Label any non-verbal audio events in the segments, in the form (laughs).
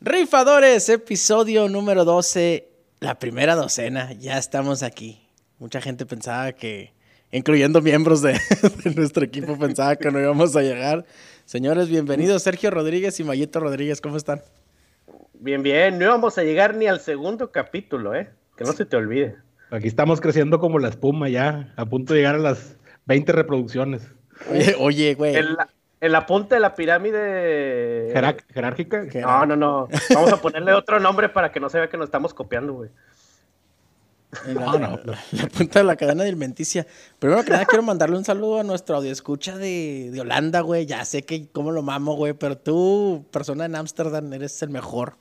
Rifadores, episodio número 12, la primera docena, ya estamos aquí. Mucha gente pensaba que, incluyendo miembros (laughs) de, nuestro equipo, pensaba que no íbamos a llegar. Señores, bienvenidos Sergio Rodríguez y Mayito Rodríguez, ¿cómo están? Bien, bien, no íbamos a llegar ni al segundo capítulo, ¿eh? Que no se te olvide. Aquí estamos creciendo como la espuma ya, a punto de llegar a las 20 reproducciones. Oye, oye, güey. En la, en la punta de la pirámide. Jerar- ¿Jerárquica? No, no, no. Vamos a ponerle otro nombre para que no se vea que nos estamos copiando, güey. La, la- la punta de la cadena alimenticia. Primero que nada, quiero mandarle un saludo a nuestro audioescucha de, de Holanda, güey. Ya sé que cómo lo mamo, güey, pero tú, persona en Ámsterdam, eres el mejor.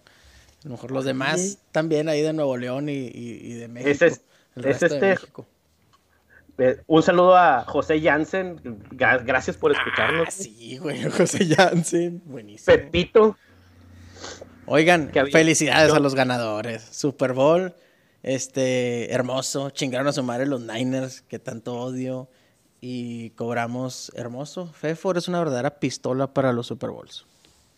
A lo mejor los demás también ahí de Nuevo León y, y- y de México. Ese es- el es resto de este- México. Eh, un saludo a José Jansen. Gra- Gracias por Ah, escucharnos. sí, güey, (laughs) José Jansen. Buenísimo. Pepito. Oigan, felicidades yo- a los ganadores. Super Bowl, este, hermoso. Chingaron a su madre los Niners, que tanto odio. Y cobramos hermoso. Fefor es una verdadera pistola para los Super Bowls.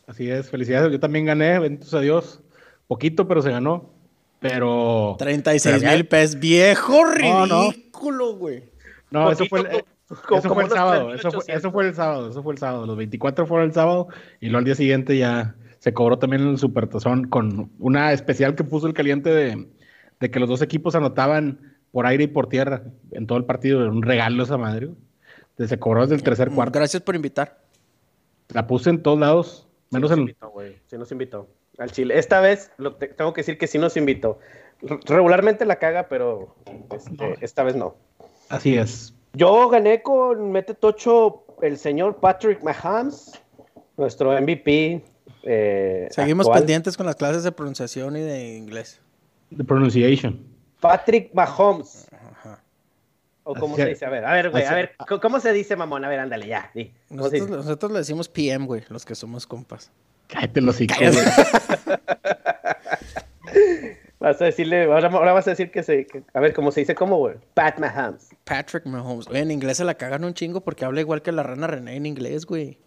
Así es, felicidades. Yo también gané, benditos a Dios. Poquito, pero se ganó. Pero. 36 pero ya- mil pesos. Viejo ridículo, güey. No, eso fue el, eh, como- eso como fue el sábado. Eso fue, 3,800. eso fue el sábado. Eso fue el sábado. Los 24 fueron el sábado. Y luego al día siguiente ya se cobró también el supertazón con una especial que puso el caliente de, de que los dos equipos anotaban por aire y por tierra en todo el partido. Era un regalo esa madre. Se cobró desde el tercer cuarto. Gracias por invitar. La puse en todos lados. Menos sí nos en. invitó, güey. Sí nos invitó. Al Chile. Esta vez lo te- tengo que decir que sí nos invitó. Regularmente la caga, pero este, esta vez no. Así es. Yo gané con Mete Tocho el señor Patrick Mahomes, nuestro MVP. eh, Seguimos actual. pendientes con las clases de pronunciación y de inglés. The pronunciation. Patrick Mahomes. Ajá. ¿O cómo Así- se dice? A ver, a ver, güey, a ver, ¿cómo- ¿cómo se dice, mamón? A ver, ándale, ya. di. ¿Cómo se Nosotros, nosotros le decimos PM, güey, los que somos compas. Cállate los (laughs) hijos. Vas a decirle, ahora, ahora vas a decir que se. que- a ver, ¿cómo se dice? ¿Cómo, güey? Pat Mahomes. Patrick Mahomes. Oye, en inglés se la cagan un chingo porque habla igual que la rana René en inglés, güey.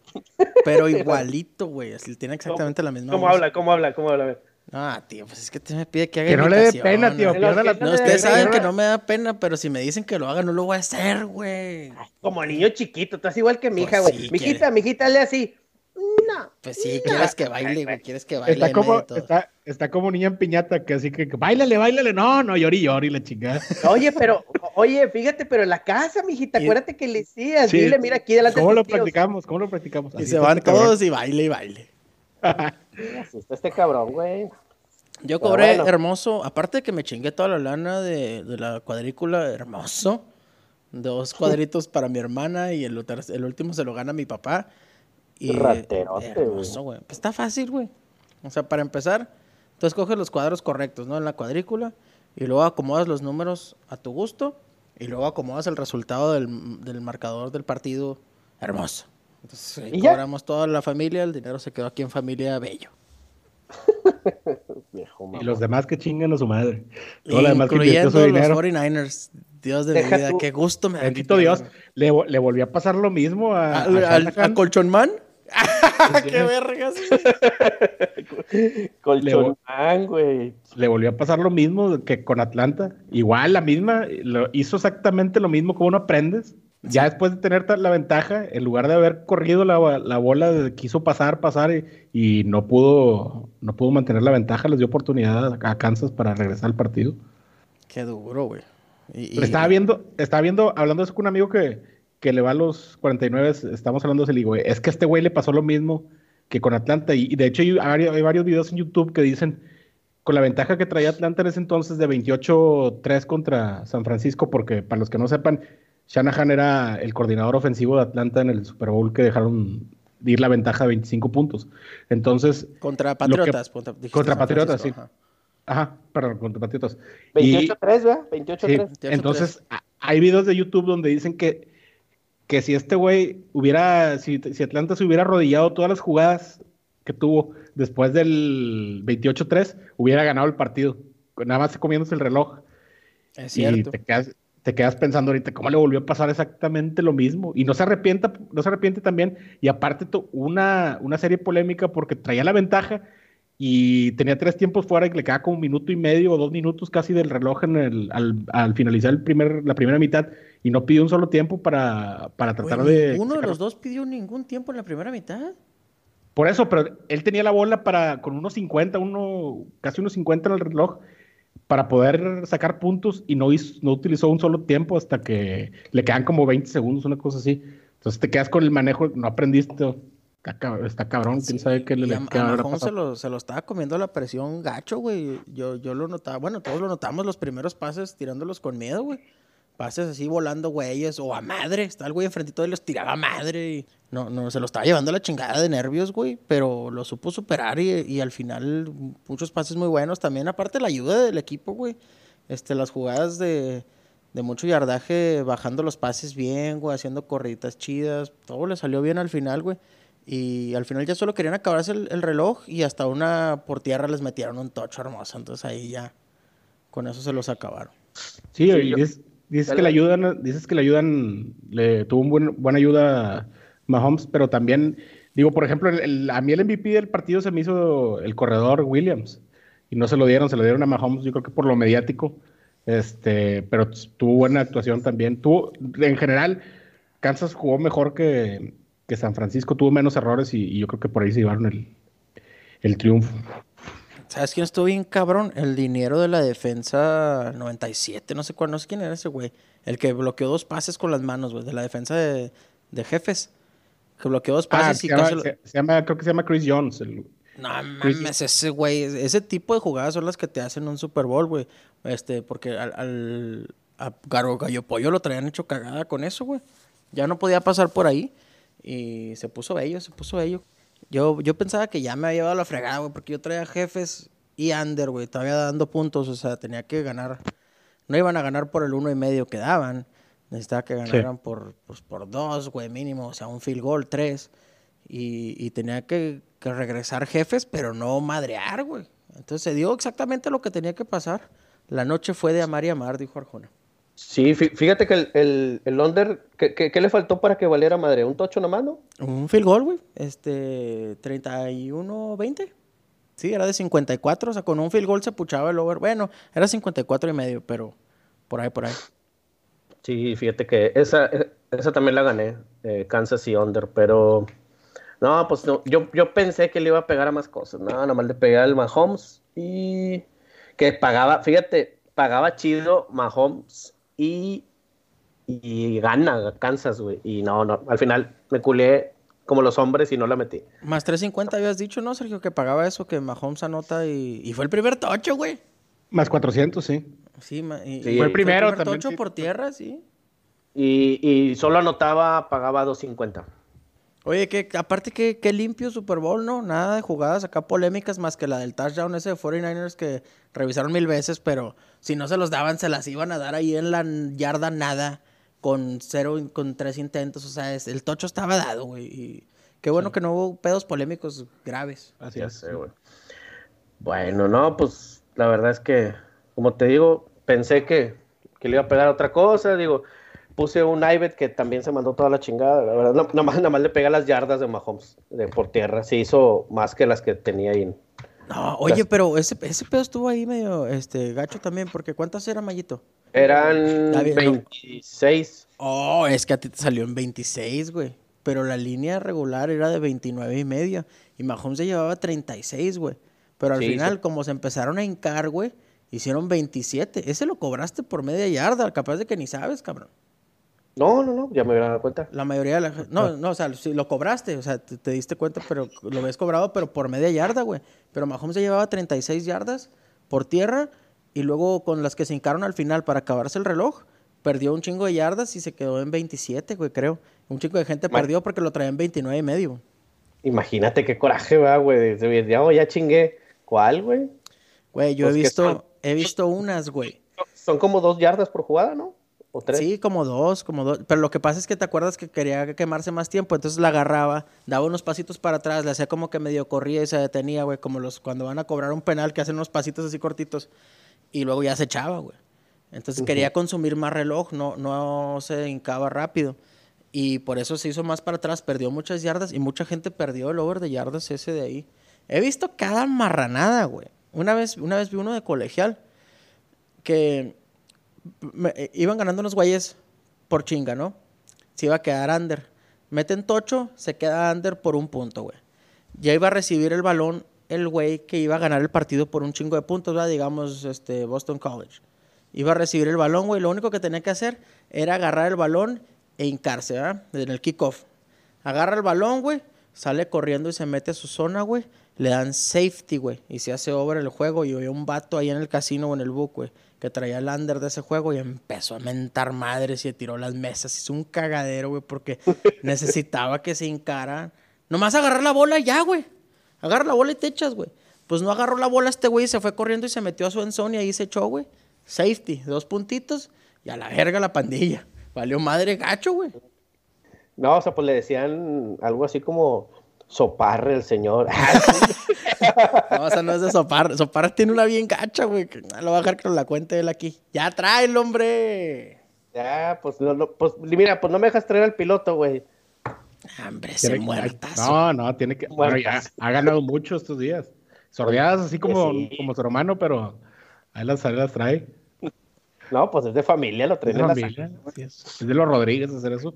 Pero (laughs) igualito, güey. Así tiene exactamente la misma ¿Cómo voz. habla? ¿Cómo habla? ¿Cómo habla? A ver. Ah, tío, pues es que te me pide que haga Que no le dé pena, tío. ¿no? La le ustedes saben que no me da pena, pero si me dicen que lo haga, no lo voy a hacer, güey. Como niño chiquito, tú estás igual que mi Pues hija, güey. sí, mijita, quiere. mijita, hazle así. No. Pues sí, quieres que baile, güey. Quieres que baile. Está como, está, está como niña en piñata, que así que, que bailale, bailale. No, no, llori, llori, la chingada. (laughs) Oye, pero, oye, fíjate, pero en la casa, mijita, Y- acuérdate que le decías, Sí. dile, mira aquí delante ¿Cómo de lo tíos. practicamos? ¿Cómo lo practicamos? Y se van este cabrón. todos y baile y baile. (laughs) Así está este cabrón, güey. Yo Pero cobré bueno. hermoso, aparte de que me chingué toda la lana de, de la cuadrícula, hermoso. Dos (laughs) cuadritos para mi hermana y el, el último se lo gana mi papá. Y Raterote, hermoso, güey. Pues está fácil, güey. O sea, para empezar, tú escoges los cuadros correctos, ¿no? En la cuadrícula y luego acomodas los números a tu gusto y luego acomodas el resultado del, del marcador del partido hermoso. Entonces, ahí ¿Y ya? cobramos toda la familia, el dinero se quedó aquí en familia bello. (laughs) Viejo, Y los demás que chingan a su madre. Todo lo demás que invirtió Incluyendo su los dinero. 49ers. Dios de Deja mi vida, tú- qué gusto me da. Bendito Dios. Le, vo- le volvió a pasar lo mismo a, ¿A, a Colchonman? (laughs) ¡Qué vergas! (laughs) Colchonman, güey. Le volvió a pasar lo mismo que con Atlanta. Igual, la misma. Lo, hizo exactamente lo mismo como no aprendes. Ya después de tener la ventaja, en lugar de haber corrido la, la bola, quiso pasar, pasar y, y no pudo no pudo mantener la ventaja. Les dio oportunidad a, Kansas para regresar al partido. Qué duro, güey. Y- estaba viendo, estaba viendo, hablando de eso con un amigo que, que le va a los 49, estamos hablando de ese ligo, es que a este güey le pasó lo mismo que con Atlanta. Y, y de hecho hay, varios- hay varios videos en YouTube que dicen, con la ventaja que traía Atlanta en ese entonces de 28-3 contra San Francisco, porque para los que no sepan, Shanahan era el coordinador ofensivo de Atlanta en el Super Bowl que dejaron de ir la ventaja de 25 puntos. Entonces, Contra que- Patriotas. contra, Patriotas, sí. ajá, perdón, contra Patriotas. Y- 28-3, ¿verdad? 28-3. Sí, 28-3. entonces hay videos de YouTube donde dicen que, que si este güey hubiera, si, si Atlanta se hubiera arrodillado todas las jugadas que tuvo después del 28-3, hubiera ganado el partido, nada más comiéndose el reloj. Es Y cierto. te quedas, te quedas pensando ahorita cómo le volvió a pasar exactamente lo mismo. Y no se arrepienta, no se arrepiente también. Y aparte, una, una serie polémica porque traía la ventaja y tenía tres tiempos fuera y le quedaba como un minuto y medio o dos minutos casi del reloj en el, al, finalizar el primer, la primera mitad y no pidió un solo tiempo para, para tratar de... ¿Uno de los dos pidió ningún tiempo en la primera mitad? Por eso, pero él tenía la bola para con unos 50, uno, casi unos 50 en el reloj para poder sacar puntos y no, no utilizó un solo tiempo hasta que le quedan como 20 segundos, una cosa así. Entonces te quedas con el manejo, no aprendiste. Está, cabrón, quién sabe qué le, le a, se lo, se lo estaba comiendo la presión gacho, güey. Yo, yo lo notaba, bueno, todos lo notamos los primeros pases tirándolos con miedo, güey. Pases así volando güeyes o a madre. Estaba el güey enfrentito y los tiraba a madre. Y no, no, se lo estaba llevando la chingada de nervios, güey. Pero lo supo superar y, y al final muchos pases muy buenos también. Aparte la ayuda del equipo, güey. Este, las jugadas de, de mucho yardaje, bajando los pases bien, güey, haciendo corriditas chidas. Todo le salió bien al final, güey. Y al final ya solo querían acabarse el, el, reloj y hasta una por tierra les metieron un tocho hermoso. Entonces ahí ya, con eso se los acabaron. Sí, y dices, que le ayudan, dices que le ayudan, le tuvo un buena ayuda Mahomes, pero también, digo, por ejemplo, a mí el MVP del partido se me hizo el corredor Williams y no se lo dieron, se lo dieron a Mahomes, yo creo que por lo mediático, este, pero tuvo buena actuación también. Tuvo, en general, Kansas jugó mejor que, que San Francisco, tuvo menos errores y, yo creo que por ahí se llevaron el, el triunfo. ¿Sabes quién estuvo bien cabrón? El dinero de la defensa 97, no sé cuál, no sé quién era ese güey. El que bloqueó dos pases con las manos, güey, de la defensa de, de jefes que bloqueó dos pases ah, y se, llama, se, llama, creo que se llama Chris Jones. El... No mames, ese güey, ese tipo de jugadas son las que te hacen un Super Bowl, güey. Este, porque al, al a Garo Gallo Pollo lo traían hecho cagada con eso, güey. Ya no podía pasar por ahí. Y se puso bello, se puso bello. Yo, yo pensaba que ya me había llevado la fregada, güey, porque yo traía jefes y under, güey, todavía dando puntos, o sea, tenía que ganar. No iban a ganar por el uno y medio que daban. Necesitaba que ganaran por, pues, por dos, güey, mínimo, o sea, un field goal, tres. Y, tenía que, regresar jefes, pero no madrear, güey. Entonces se dio exactamente lo que tenía que pasar. La noche fue de amar y amar, dijo Arjona. Sí, fíjate que el, el, under, ¿qué, le faltó para que valiera madre? ¿Un tocho nomás, no? Un field goal, güey. Este, 31-20. Sí, era de 54, o sea, con un field goal se puchaba el over. Bueno, era 54 y medio, pero por ahí, por ahí. Sí, fíjate que esa, esa también la gané, eh, Kansas y Under, pero no, pues no, yo, yo pensé que le iba a pegar a más cosas, no, nada más le pegué al Mahomes y que pagaba, fíjate, pagaba chido Mahomes y, y gana Kansas, güey, y no, no, al final me culé como los hombres y no la metí. Más 350 habías dicho, ¿no, Sergio? Que pagaba eso, que Mahomes anota y, y fue el primer tocho, güey. Más 400, sí. Sí, fue el primero también. por tierra, sí. Y, y, solo anotaba, pagaba 250. Oye, que aparte que, que, limpio Super Bowl, ¿no? Nada de jugadas acá polémicas más que la del touchdown ese de 49ers que revisaron mil veces, pero si no se los daban, se las iban a dar ahí en la yarda nada, con cero, con tres intentos. O sea, el tocho estaba dado, güey. Y qué bueno que no hubo pedos polémicos graves. Así es, güey. Bueno, no, pues la verdad es que como te digo, pensé que, le iba a pegar otra cosa, digo, puse un iBet que también se mandó toda la chingada, la verdad, nada más, nada más le pega las yardas de Mahomes de por tierra, se hizo más que las que tenía ahí. No, oye, pero ese, ese pedo estuvo ahí medio este, gacho también, porque ¿cuántas eran, Mayito? Eran 26. Oh, es que a ti te salió en 26, güey. Pero la línea regular era de 29 y media. Y Mahomes se llevaba 36, güey. Pero al final, como se empezaron a hincar, güey, Hicieron 27. Ese lo cobraste por media yarda, capaz de que ni sabes, cabrón. No, no, no, ya me hubiera dado cuenta. La mayoría de la No, no, o sea, si lo cobraste, o sea, te, diste cuenta, pero lo ves cobrado, pero por media yarda, güey. Pero Mahomes se llevaba 36 yardas por tierra y luego con las que se hincaron al final para acabarse el reloj, perdió un chingo de yardas y se quedó en 27, güey, creo. Un chingo de gente perdió porque lo traía en 29 y medio. Imagínate qué coraje, va, güey. Ya, ya chingué. ¿Cuál, güey? Güey, yo he pues visto He visto unas, güey. Son como dos yardas por jugada, ¿no? ¿O tres? Sí, como dos, como dos. Pero lo que pasa es que te acuerdas que quería quemarse más tiempo, entonces la agarraba, daba unos pasitos para atrás, le hacía como que medio corría y se detenía, güey, como los cuando van a cobrar un penal que hacen unos pasitos así cortitos y luego ya se echaba, güey. Entonces quería consumir más reloj, no, no se hincaba rápido. Y por eso se hizo más para atrás, perdió muchas yardas y mucha gente perdió el over de yardas ese de ahí. He visto cada marranada, güey. Una vez, una vez vi uno de colegial que me- eh, iban ganando unos güeyes por chinga, ¿no? Se iba a quedar under. Meten tocho, se queda under por un punto, güey. Ya iba a recibir el balón el güey que iba a ganar el partido por un chingo de puntos, ¿verdad? Digamos, este, Boston College. Iba a recibir el balón, güey. Lo único que tenía que hacer era agarrar el balón e hincarse, ¿verdad? En el kickoff. Agarra el balón, güey. Sale corriendo y se mete a su zona, güey. Le dan safety, güey. Y se hace over el juego. Y había un vato ahí en el casino o en el book, güey. Que traía el under de ese juego y empezó a mentar madres y se tiró las mesas. Hizo un cagadero, güey, porque (laughs) necesitaba que se hincara. Nomás agarrar la bola ya, güey. Agarra la bola y te echas, güey. Pues no agarró la bola este güey y se fue corriendo y se metió a su enzone y ahí se echó, güey. Safety, dos puntitos y a la verga la pandilla. Valió madre gacho, güey. No, o sea, pues le decían algo así como soparre el señor. (laughs) (laughs) No, o sea, no es de Sopar. Sopar tiene una bien gacha, güey. no Lo va a dejar que nos la cuente él aquí. Ya trae el hombre. ya, pues, no, no, pues mira, pues no me dejas traer al piloto, güey. Hombre, se muertazo. No, no, tiene que. Bueno, ya Muertas. ha ganado mucho estos días. Sordeadas así como, Sí. como su hermano, pero ahí las, ahí las trae. No, pues es de familia, lo Es traen de la familia. es. De los Rodríguez hacer eso.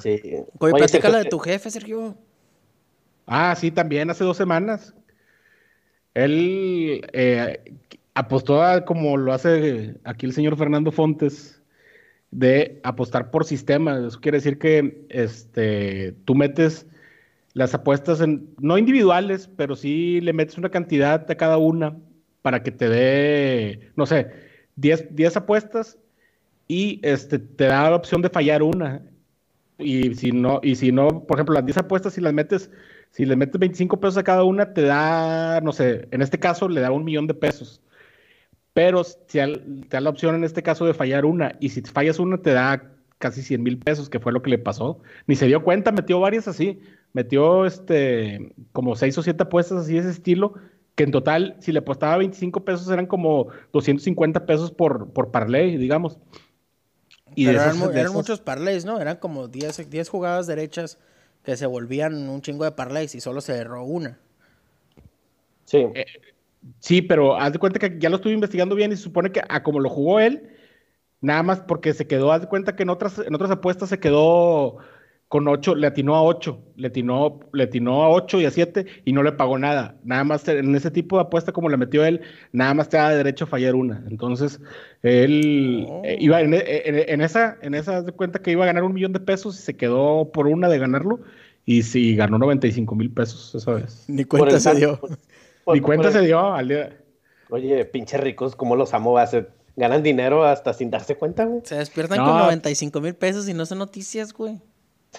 Sí. Oye, Oye, platícala de tu jefe, Sergio. Ah, sí, también hace dos semanas. Él eh, apostó a, como lo hace aquí el señor Fernando Fontes, de apostar por sistema. Eso quiere decir que este, tú metes las apuestas en, no individuales, pero sí le metes una cantidad a cada una para que te dé, no sé, 10, 10 apuestas y este, te da la opción de fallar una. Y si no, y si no, por ejemplo, las 10 apuestas, si las metes, si le metes 25 pesos a cada una, te da, no sé, en este caso le da un millón de pesos. Pero te da la opción en este caso de fallar una, y si fallas una, te da casi 100 mil pesos, que fue lo que le pasó. Ni se dio cuenta, metió varias así. Metió este, como 6 o 7 apuestas así de ese estilo, que en total, si le apostaba 25 pesos, eran como 250 pesos por, por parlay, digamos. Y Pero de eran, muchos parlays, ¿no? Eran como 10, 10 jugadas derechas que se volvían un chingo de parlays y solo se erró una. Sí. Eh, Sí, pero haz de cuenta que ya lo estuve investigando bien y se supone que a como lo jugó él, nada más porque se quedó, haz de cuenta que en otras, en otras apuestas se quedó con 8, le atinó a 8, le atinó, le atinó a 8 y a 7 y no le pagó nada. Nada más en ese tipo de apuesta como le metió él, nada más te da derecho a fallar una. Entonces, él Oh. eh, iba en, en- en esa, en esa, de cuenta que iba a ganar un millón de pesos y se quedó por una de ganarlo y sí, ganó 95 mil pesos esa vez. Ni cuenta el se dio. por- Ni cuenta se el- dio al día. Oye, pinches ricos, ¿cómo los amo? va, se- Ganan dinero hasta sin darse cuenta, güey. Se despiertan No. con 95 mil pesos y no son noticias, güey.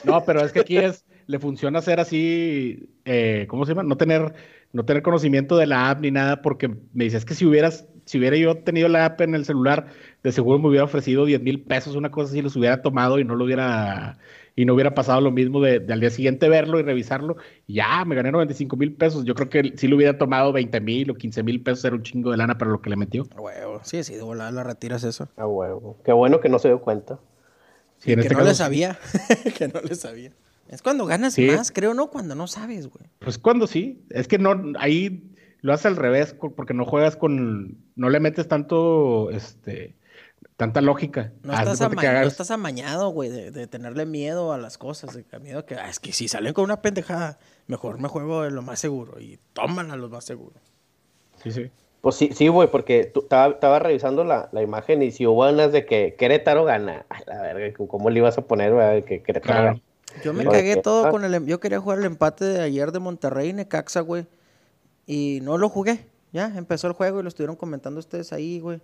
No, pero es que aquí es, le funciona hacer así, eh, ¿cómo se llama? No tener, no tener conocimiento de la app ni nada, porque me dices que si hubieras, si hubiera yo tenido la app en el celular, de seguro me hubiera ofrecido 10 mil pesos, una cosa así, los hubiera tomado y no lo hubiera, y no hubiera pasado lo mismo de, de al día siguiente verlo y revisarlo, y ya, me gané 95 mil pesos. Yo creo que si le hubiera tomado 20 mil o 15 mil pesos, era un chingo de lana para lo que le metió. Huevo. Sí, sí, de volada la retiras eso. Ah, huevo. Qué bueno que no se dio cuenta. En que este no caso, le sabía. (laughs) que no le sabía. Es cuando ganas Sí. más, creo, ¿no? Cuando no sabes, güey. Pues cuando sí, es que no, ahí lo haces al revés, porque no juegas con, no le metes tanto, este, tanta lógica. No estás, ama- no estás amañado, güey, de, de tenerle miedo a las cosas. De miedo que, ah, es que si salen con una pendejada, mejor me juego de lo más seguro. Y tómala lo más seguro. Sí, sí. Pues sí, sí, güey, porque tú- estaba, revisando la, la imagen y si hubo unas de que Querétaro gana. (laughs) Ay, la verga, ¿cómo le ibas a poner, güey, que Querétaro Claro. gana? Yo me Sí. cagué todo ah. con el... em- Yo quería jugar el empate de ayer de Monterrey y Necaxa, güey. Y no lo jugué. Ya, empezó el juego y lo estuvieron comentando ustedes ahí, güey.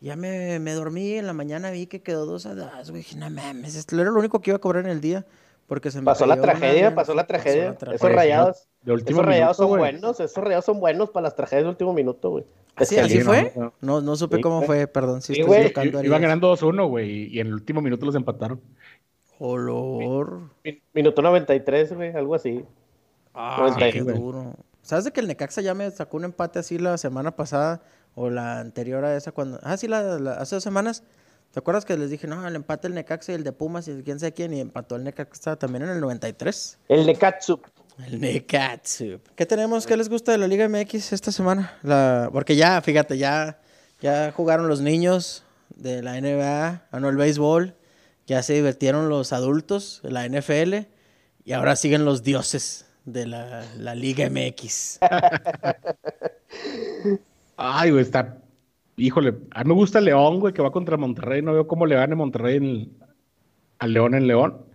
Ya me, me dormí, en la mañana vi que quedó 2 a 2, güey. No mames, esto era lo único que iba a cobrar en el día. Porque se me Pasó la cayó una tragedia, lana. pasó la tragedia. tragedia. Esos rayados, De esos rayados son buenos, esos rayados son buenos para las tragedias de último minuto, güey. ¿Así, Es que así Sí, fue? no, no. No, no supe Sí, cómo fue, perdón. Si Sí, estoy. Iban ganando 2-1, güey, y en el último minuto los empataron. Olor. Min- Minuto 93, güey, algo así. Ah, Noventa y qué nueve. duro. ¿Sabes de que el Necaxa ya me sacó un empate así la semana pasada? o la anterior a esa cuando... Ah, sí, la, la- hace dos semanas. ¿Te acuerdas que les dije, no, el empate el Necaxa y el de Pumas y quién sabe quién? Y empató el Necaxa también en el 93. El Nekatsu. El Nekatsu. ¿Qué tenemos? ¿Qué les gusta de la Liga MX esta semana? La... Porque ya, fíjate, ya, ya jugaron los niños de la NBA, ganó el béisbol, ya se divirtieron los adultos de la NFL y ahora siguen los dioses de la, la Liga MX. (laughs) Ay, güey, está. Híjole, a mí me gusta León, güey, que va contra Monterrey. No veo cómo le gane Monterrey en León en León.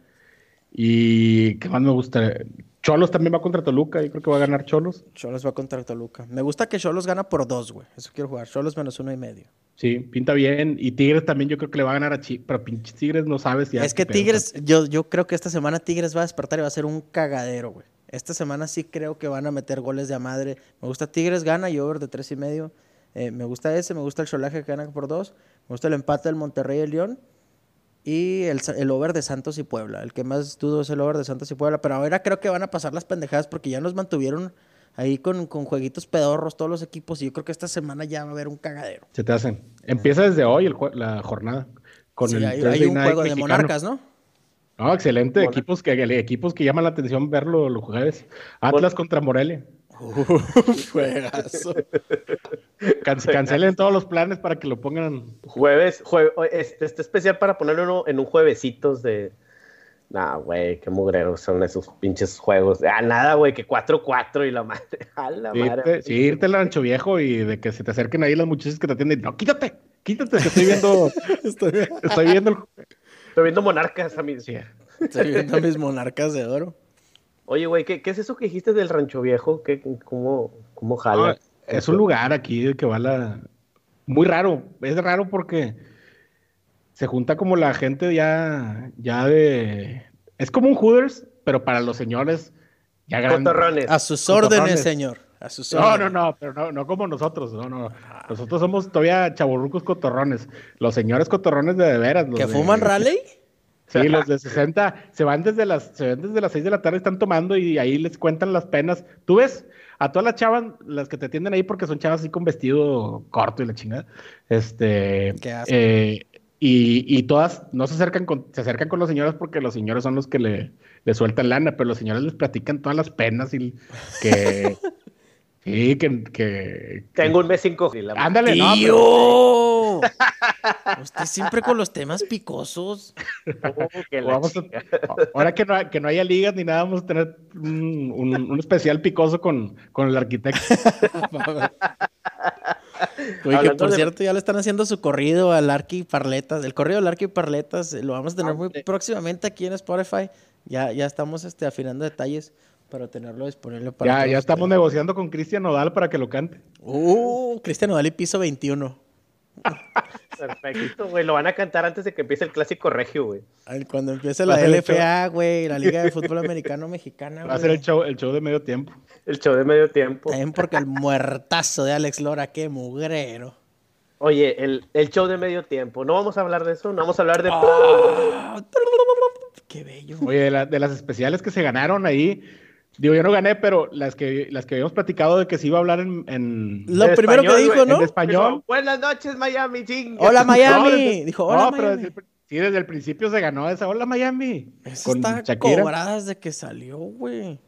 Y qué más me gusta. Cholos también va contra Toluca. Yo creo que va a ganar Cholos. Cholos va contra Toluca. Me gusta que Cholos gana por dos, güey. Eso quiero jugar. Cholos menos uno y medio. Sí, pinta bien. Y Tigres también yo creo que le va a ganar a Chivas. Pero pinches Tigres no sabes ya. es que. Tigres, yo, yo creo que esta semana Tigres va a despertar y va a ser un cagadero, güey. Esta semana sí creo que van a meter goles de a madre. Me gusta Tigres, gana y over de tres y medio. Eh, me gusta ese, me gusta el Cholaje que gana por dos. Me gusta el empate del Monterrey y el León. Y el, el over de Santos y Puebla. El que más dudo es el over de Santos y Puebla. Pero ahora creo que van a pasar las pendejadas porque ya nos mantuvieron ahí con, con jueguitos pedorros todos los equipos. Y yo creo que esta semana ya va a haber un cagadero. Se te hacen. Empieza desde hoy el la jornada. Con Sí, el hay, un juego de monarcas, ¿no? No, excelente. Equipos que, equipos que llaman la atención verlo los jueves. Atlas contra Morelia. (laughs) Juegazo. Can- cancelen todos los planes para que lo pongan. Jueves, jue- este, este especial para ponerlo en un juevesitos de. Nah, güey, qué mugreros son esos pinches juegos. Ah, nada, güey, que 4-4 y la madre. (laughs) A la Sí, madre. irte, sí, irte al rancho viejo y de que se te acerquen ahí las muchachas que te atienden. No, quítate, quítate, que estoy viendo. (laughs) Estoy, estoy viendo. Estoy viendo monarcas a mí. Sí. estoy viendo a mis monarcas de oro. Oye, güey, ¿qué, qué es eso que dijiste del rancho viejo? ¿Qué, cómo, ¿Cómo No, jala? es un lugar aquí que va la. Muy raro. Es raro porque se junta como la gente ya, ya de. Es como un Hooters, pero para los señores ya grandes. Cotorrones. A sus Cotorrones. órdenes, señor. A sus No, no, órdenes. no, pero no, no como nosotros, no, no. Nosotros somos todavía chaburrucos cotorrones. Los señores cotorrones de de veras. los ¿Que de- fuman rally? Sí, los de 60 se van desde las, se van desde las 6 de la tarde, están tomando y ahí les cuentan las penas. Tú ves a todas las chavas, las que te atienden ahí porque son chavas así con vestido corto y la chingada. Este. Qué asco. eh, y, y todas no se acercan con, se acercan con los señores porque los señores son los que le, le sueltan lana, pero los señores les platican todas las penas y que. (laughs) sí, que. que Tengo un mes sin coger. Ándale, no, pero- ¡Tío! (laughs) Usted siempre con los temas picosos. Oh, que la Vamos a- chica. (laughs) ahora que no, que no haya ligas ni nada, vamos a tener un, un- un especial picoso con, con el arquitecto. (laughs) Oye, que Hablando por de- cierto, ya le están haciendo su corrido al Arqui Parletas. El corrido del Arqui Parletas eh, lo vamos a tener muy Ande. próximamente aquí en Spotify. Ya, ya estamos este, afinando detalles para tenerlo disponible para Ya, todos ya estamos ustedes. negociando con Cristian Nodal para que lo cante. Uh, Cristian Nodal y piso 21. Perfecto, güey. Lo van a cantar antes de que empiece el clásico regio, güey. Cuando empiece la LFA, güey, la Liga de (laughs) Fútbol Americano Mexicana, Va a ser güey. el show, el show de medio tiempo. El show de medio tiempo. También porque el muertazo de Alex Lora, qué mugrero. Oye, el, el show de medio tiempo. No vamos a hablar de eso, no vamos a hablar de. Ah, qué bello. Oye, de, la- de las especiales que se ganaron ahí, digo, yo no gané, pero las que, las que habíamos platicado de que se iba a hablar en, en, Lo primero que español, dijo, güey, ¿no? en español. Dijo, Buenas noches, Miami, ching. Hola, No, Miami. desde- Dijo, no, hola, pero Miami. desde el- sí, desde el principio se ganó esa. Hola, Miami. Eso con está Shakira. cobrada desde que salió, güey.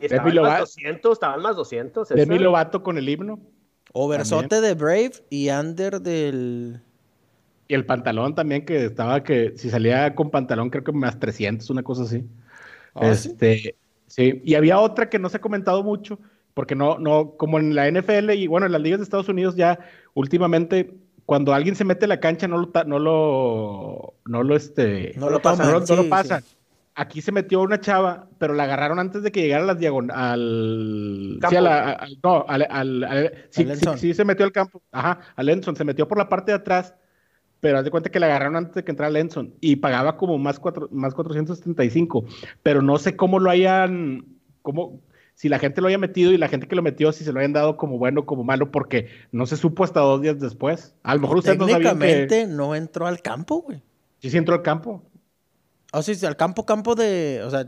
Y estaban Demi más Lovato. 200, estaban más 200. Demi esa. Lovato con el himno. Oversote de Brave y under del... Y el pantalón también, que estaba que si salía con pantalón, creo que más 300, una cosa así. Ah, este, ¿sí? Y había otra que no se ha comentado mucho, porque no, no, como en la NFL y bueno, en las ligas de Estados Unidos ya últimamente, cuando alguien se mete a la cancha, no lo, no lo, no lo, este, No lo pasan, no, no sí, lo sí. Aquí se metió una chava, pero la agarraron antes de que llegara a las diagon al, sí, a la- a- al- no, al, al- al- sí, sí, sí se metió al campo, ajá, al Enson, se metió por la parte de atrás, pero haz de cuenta que la agarraron antes de que entrara Lenson y pagaba como más, cuatro, más 475, pero no sé cómo lo hayan, cómo, si la gente lo haya metido y la gente que lo metió, si se lo hayan dado como bueno o como malo, porque no se supo hasta dos días después. A lo mejor ustedes no sabían que Técnicamente no entró al campo, güey. sí, sí entró al campo. O sea, sí, al campo, campo de... O sea,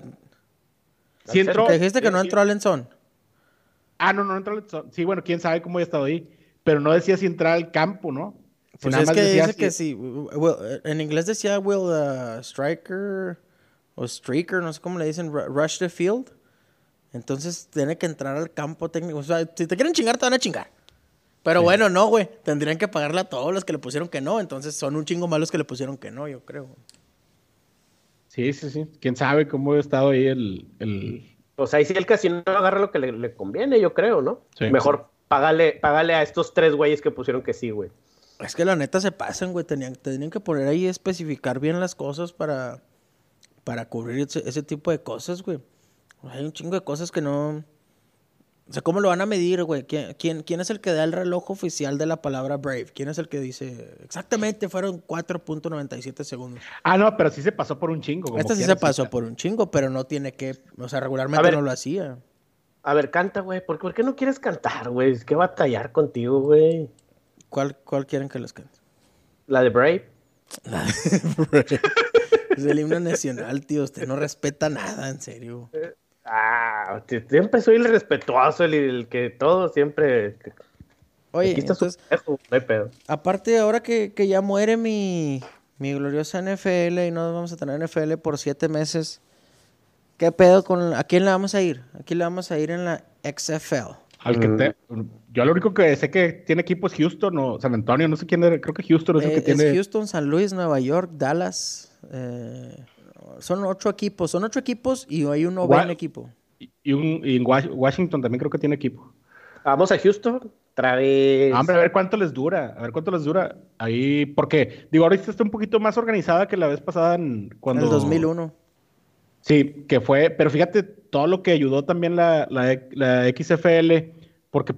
Sí entró. te dijiste que no Sí, entró al Enzón. Ah, no, no entró. al- Sí, bueno, quién sabe cómo haya estado ahí. pero no decía si entrar al campo, ¿no? Pues nada es más que decía dice si- que sí. Will- en inglés decía Will uh, Striker o Streaker, no sé cómo le dicen, ru- rush the field. Entonces tiene que entrar al campo técnico. O sea, si te quieren chingar, te van a chingar. Pero bueno, no, güey. Tendrían que pagarle a todos los que le pusieron que no. Entonces son un chingo malos que le pusieron que no, yo creo. Sí, sí, sí. Quién sabe cómo ha estado ahí el. el... Pues ahí sí el casino agarra lo que le, le conviene, yo creo, ¿no? Sí. Mejor págale, págale a estos tres güeyes que pusieron que sí, güey. Es que la neta se pasan, güey. Tenían, tenían que poner ahí especificar bien las cosas para, para cubrir ese, ese tipo de cosas, güey. Hay un chingo de cosas que no. O sea, ¿cómo lo van a medir, güey? ¿Quién, quién, quién es el que da el reloj oficial de la palabra Brave? ¿Quién es el que dice exactamente fueron 4.97 segundos? Ah, no, pero sí se pasó por un chingo. como Este sí se pasó por un chingo, pero no tiene que. O sea, regularmente ver. no lo hacía. A ver, canta, güey. ¿Por, por qué no quieres cantar, güey? Es que batallar contigo, güey. ¿Cuál, cuál quieren que les cante? La de Brave. es el himno nacional, tío. Usted no respeta nada, en serio. Ah, te- siempre soy el respetuoso, el, el que todo siempre. Oye, está su entonces, pendejo, no hay pedo. aparte, ahora que, que ya muere mi, mi gloriosa NFL y no vamos a tener NFL por siete meses, ¿qué pedo con... ¿A quién le vamos a ir? ¿A quién le vamos a ir en la XFL? Al que Mm. te- yo lo único que sé que tiene equipos Houston o San Antonio, no sé quién era, creo que Houston es el Eh, que tiene. Es Houston, San Luis, Nueva York, Dallas. eh, son ocho equipos. Son ocho equipos y hay un Gua- equipo. Y, un, y Washington también creo que tiene equipo. Vamos a Houston. Otra vez. Hombre, a ver cuánto les dura, a ver cuánto les dura. Ahí, porque, digo, ahorita está un poquito más organizada que la vez pasada en, cuando... En el 2001. Sí, que fue, pero fíjate todo lo que ayudó también la, la, la XFL, porque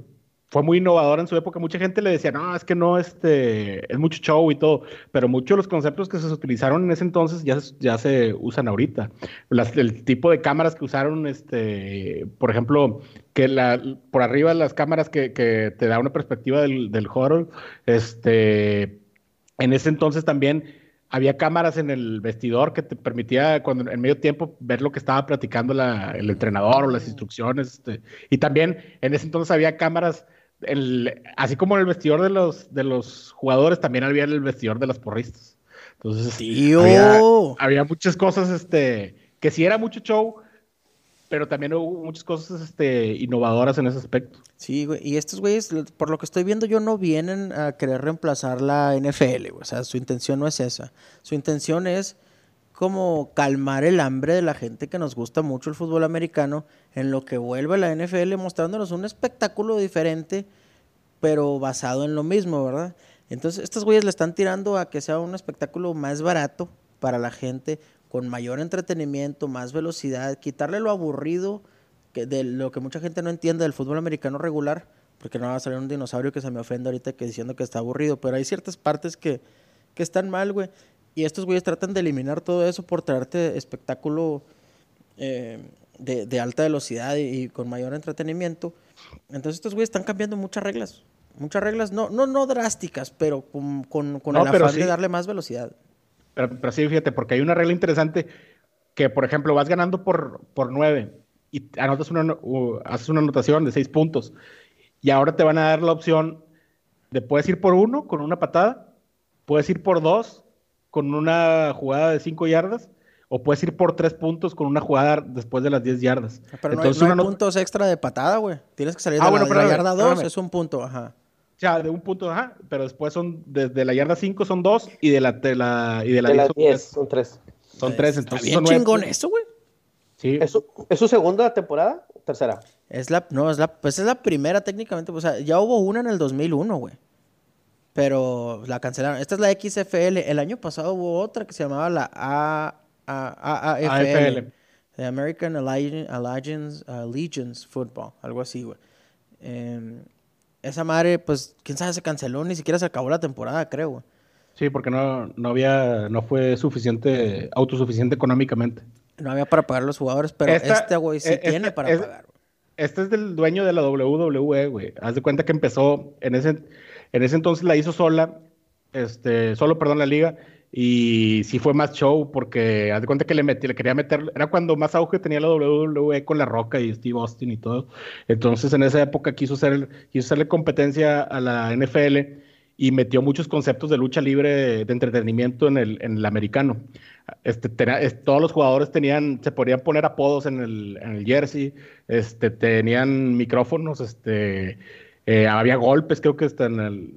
fue muy innovadora en su época. Mucha gente le decía, no, es que no, este, es mucho show y todo, pero muchos de los conceptos que se utilizaron en ese entonces ya, se- ya se usan ahorita. Las- el tipo de cámaras que usaron, este, por ejemplo, que la, por arriba las cámaras que, que te da una perspectiva del, del horror, este, en ese entonces también había cámaras en el vestidor que te permitía cuando en medio tiempo ver lo que estaba platicando la- el entrenador o las instrucciones. este, y también en ese entonces había cámaras, en el- así como en el vestidor de los, de los jugadores, también había en el vestidor de los porristas. Entonces, ¡Tío! había, había muchas cosas este, que sí era mucho show, pero también hubo muchas cosas este, innovadoras en ese aspecto. Sí, güey. Y estos güeyes, por lo que estoy viendo, yo no vienen a querer reemplazar la NFL, güey. O sea, su intención no es esa. Su intención es como calmar el hambre de la gente que nos gusta mucho el fútbol americano en lo que vuelve la NFL mostrándonos un espectáculo diferente, pero basado en lo mismo, ¿verdad? Entonces, estos güeyes le están tirando a que sea un espectáculo más barato para la gente, con mayor entretenimiento, más velocidad, quitarle lo aburrido que de lo que mucha gente no entiende del fútbol americano regular, porque no va a salir un dinosaurio que se me ofenda ahorita que diciendo que está aburrido, pero hay ciertas partes que, que están mal, güey. Y estos güeyes tratan de eliminar todo eso por traerte espectáculo eh, de, de alta velocidad y, y con mayor entretenimiento. Entonces estos güeyes están cambiando muchas reglas. Muchas reglas, no, no, no drásticas, pero con, con, con No, el afán de darle más velocidad. Pero, pero sí, fíjate, porque hay una regla interesante que, por ejemplo, vas ganando por, por nueve y anotas una, no- u- haces una anotación de seis puntos y ahora te van a dar la opción de puedes ir por uno con una patada, puedes ir por dos con una jugada de cinco yardas o puedes ir por tres puntos con una jugada después de las diez yardas. Pero no hay, no hay una puntos extra de patada, güey. Tienes que salir Ah, de bueno, la, de la yarda 2, espérame. es un punto, ajá. O sea, de un punto, ajá, pero después son desde la yarda cinco son dos y de la, de la, y de la De diez las son 10, tres. son 3. Son tres, Está entonces bien son chingón eso, güey. Sí. ¿Es su, ¿Es su segunda temporada? Tercera. Es la, no, es la, pues es la primera técnicamente. O sea, ya hubo una en el 2001, güey. Pero la cancelaron. Esta es la XFL. El año pasado hubo otra que se llamaba la A, A- AAFL. AFL. The American Alliance, Alliance, Allegiance Football. Algo así, güey. Em, esa madre, pues, quién sabe, se canceló. Ni siquiera se acabó la temporada, creo. Sí, porque no, no había, no fue suficiente, autosuficiente económicamente. No había para pagar a los jugadores, pero Esta- este güey sí eh, tiene para es- pagar, güey. Este es del dueño de la WWE, güey. Haz de cuenta que empezó, en ese, en ese entonces la hizo sola, este, solo, perdón, la liga, Y sí fue más show porque haz de cuenta que le, metí, le quería meter, era cuando más auge tenía la WWE con La Roca y Steve Austin y todo. Entonces en esa época quiso, hacer, quiso hacerle competencia a la NFL y metió muchos conceptos de lucha libre de entretenimiento en el, en el americano. Este, todos los jugadores tenían, se podían poner apodos en el, en el jersey, este, tenían micrófonos, este, eh, había golpes, creo que está en el...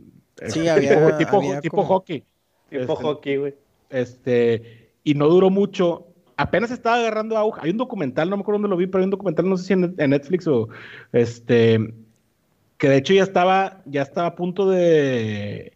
Sí, (laughs) había, tipo, tipo hockey. Tipo este, hockey, güey. Este, y no duró mucho. Apenas estaba agarrando auge. Hay un documental, no me acuerdo dónde lo vi, pero hay un documental, no sé si en, Netflix o este, que de hecho ya estaba, ya estaba a punto de,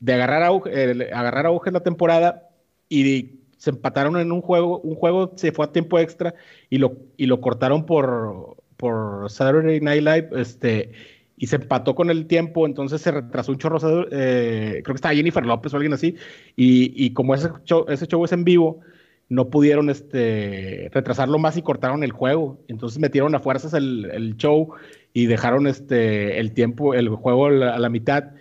de agarrar auge, agarrar auge en la temporada y se empataron en un juego, un juego se fue a tiempo extra y lo, y lo cortaron por, por Saturday Night Live, este, y se empató con el tiempo, entonces se retrasó un chorro, eh, creo que estaba Jennifer López o alguien así, y, como ese show, ese show es en vivo, no pudieron este, retrasarlo más y cortaron el juego, entonces metieron a fuerzas el, show y dejaron este, el tiempo, el juego a la, mitad,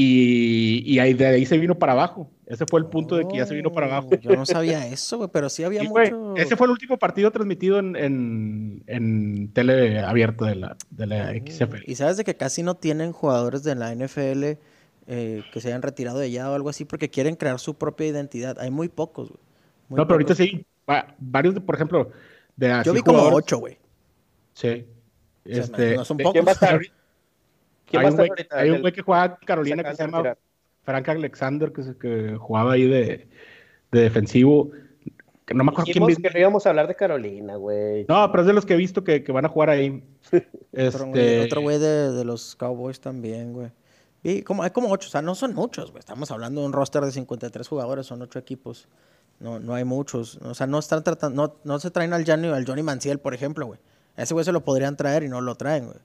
y, y ahí, de ahí se vino para abajo. Ese fue el punto de que ya se vino para abajo. Yo no sabía eso, güey, pero sí había (laughs) mucho. ese fue el último partido transmitido en, en, en tele abierta de la, de la XFL. Y sabes de que casi no tienen jugadores de la NFL eh, que se hayan retirado de allá o algo así porque quieren crear su propia identidad. Hay muy pocos, güey. no, pero ahorita sí. Varios, por ejemplo, de Yo vi como ocho, güey. Sí. este, no son pocos. ¿Quién va a estar? ¿Quién hay, un güey, hay un güey que juega Carolina que se llama Frank Alexander, que, que jugaba ahí de, defensivo. no me acuerdo quién que no íbamos a hablar de Carolina, güey. No, pero es de los que he visto que, van a jugar ahí. (laughs) este... Otro güey de, los Cowboys también, güey. Y como, hay como ocho, o sea, no son muchos, güey. Estamos hablando de un roster de 53 jugadores, son ocho equipos. No, no hay muchos. O sea, no están tratando, no, no se traen al Johnny, al Johnny Manciel, por ejemplo, güey. ese güey se lo podrían traer y no lo traen, güey.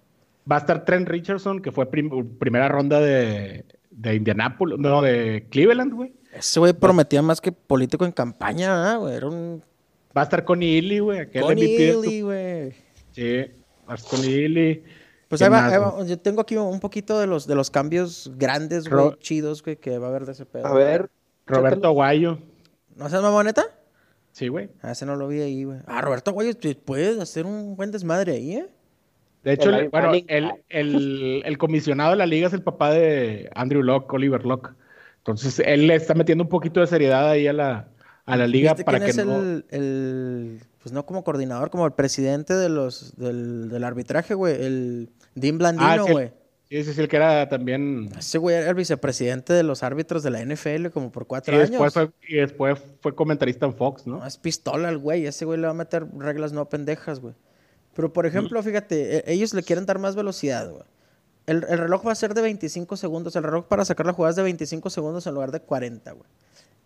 Va a estar Trent Richardson, que fue primera ronda de, de Indianapolis, no, de Cleveland, güey. Ese güey prometía más que político en campaña, güey. Era un. Va a estar con Illy, güey. Con Illy, güey. Sí, va a estar con Illy. Pues ahí va, yo tengo aquí un poquito de los, de los cambios grandes, güey, chidos, güey, que va a haber de ese pedo. A ver. Roberto Aguayo. ¿No seas mamoneta? Sí, güey. Ah, ese no lo vi ahí, güey. Ah, Roberto Aguayo, puedes hacer un buen desmadre ahí, ¿eh? De hecho, bueno, el, comisionado de la liga es el papá de Andrew Locke, Oliver Locke. Entonces, él le está metiendo un poquito de seriedad ahí a la, a la liga para quién que es no... el, pues no como coordinador, como el presidente de los, del, arbitraje, güey, el Dean Blandino, güey. sí, sí, sí, el que era también... Ese güey era el vicepresidente de los árbitros de la NFL como por cuatro años. y después fue comentarista en Fox, ¿no? No, es pistola el güey, ese güey le va a meter reglas no pendejas, güey. Pero, por ejemplo, fíjate, e, ellos le quieren dar más velocidad, güey. El, reloj va a ser de 25 segundos. El reloj para sacar la jugada es de 25 segundos en lugar de 40, güey.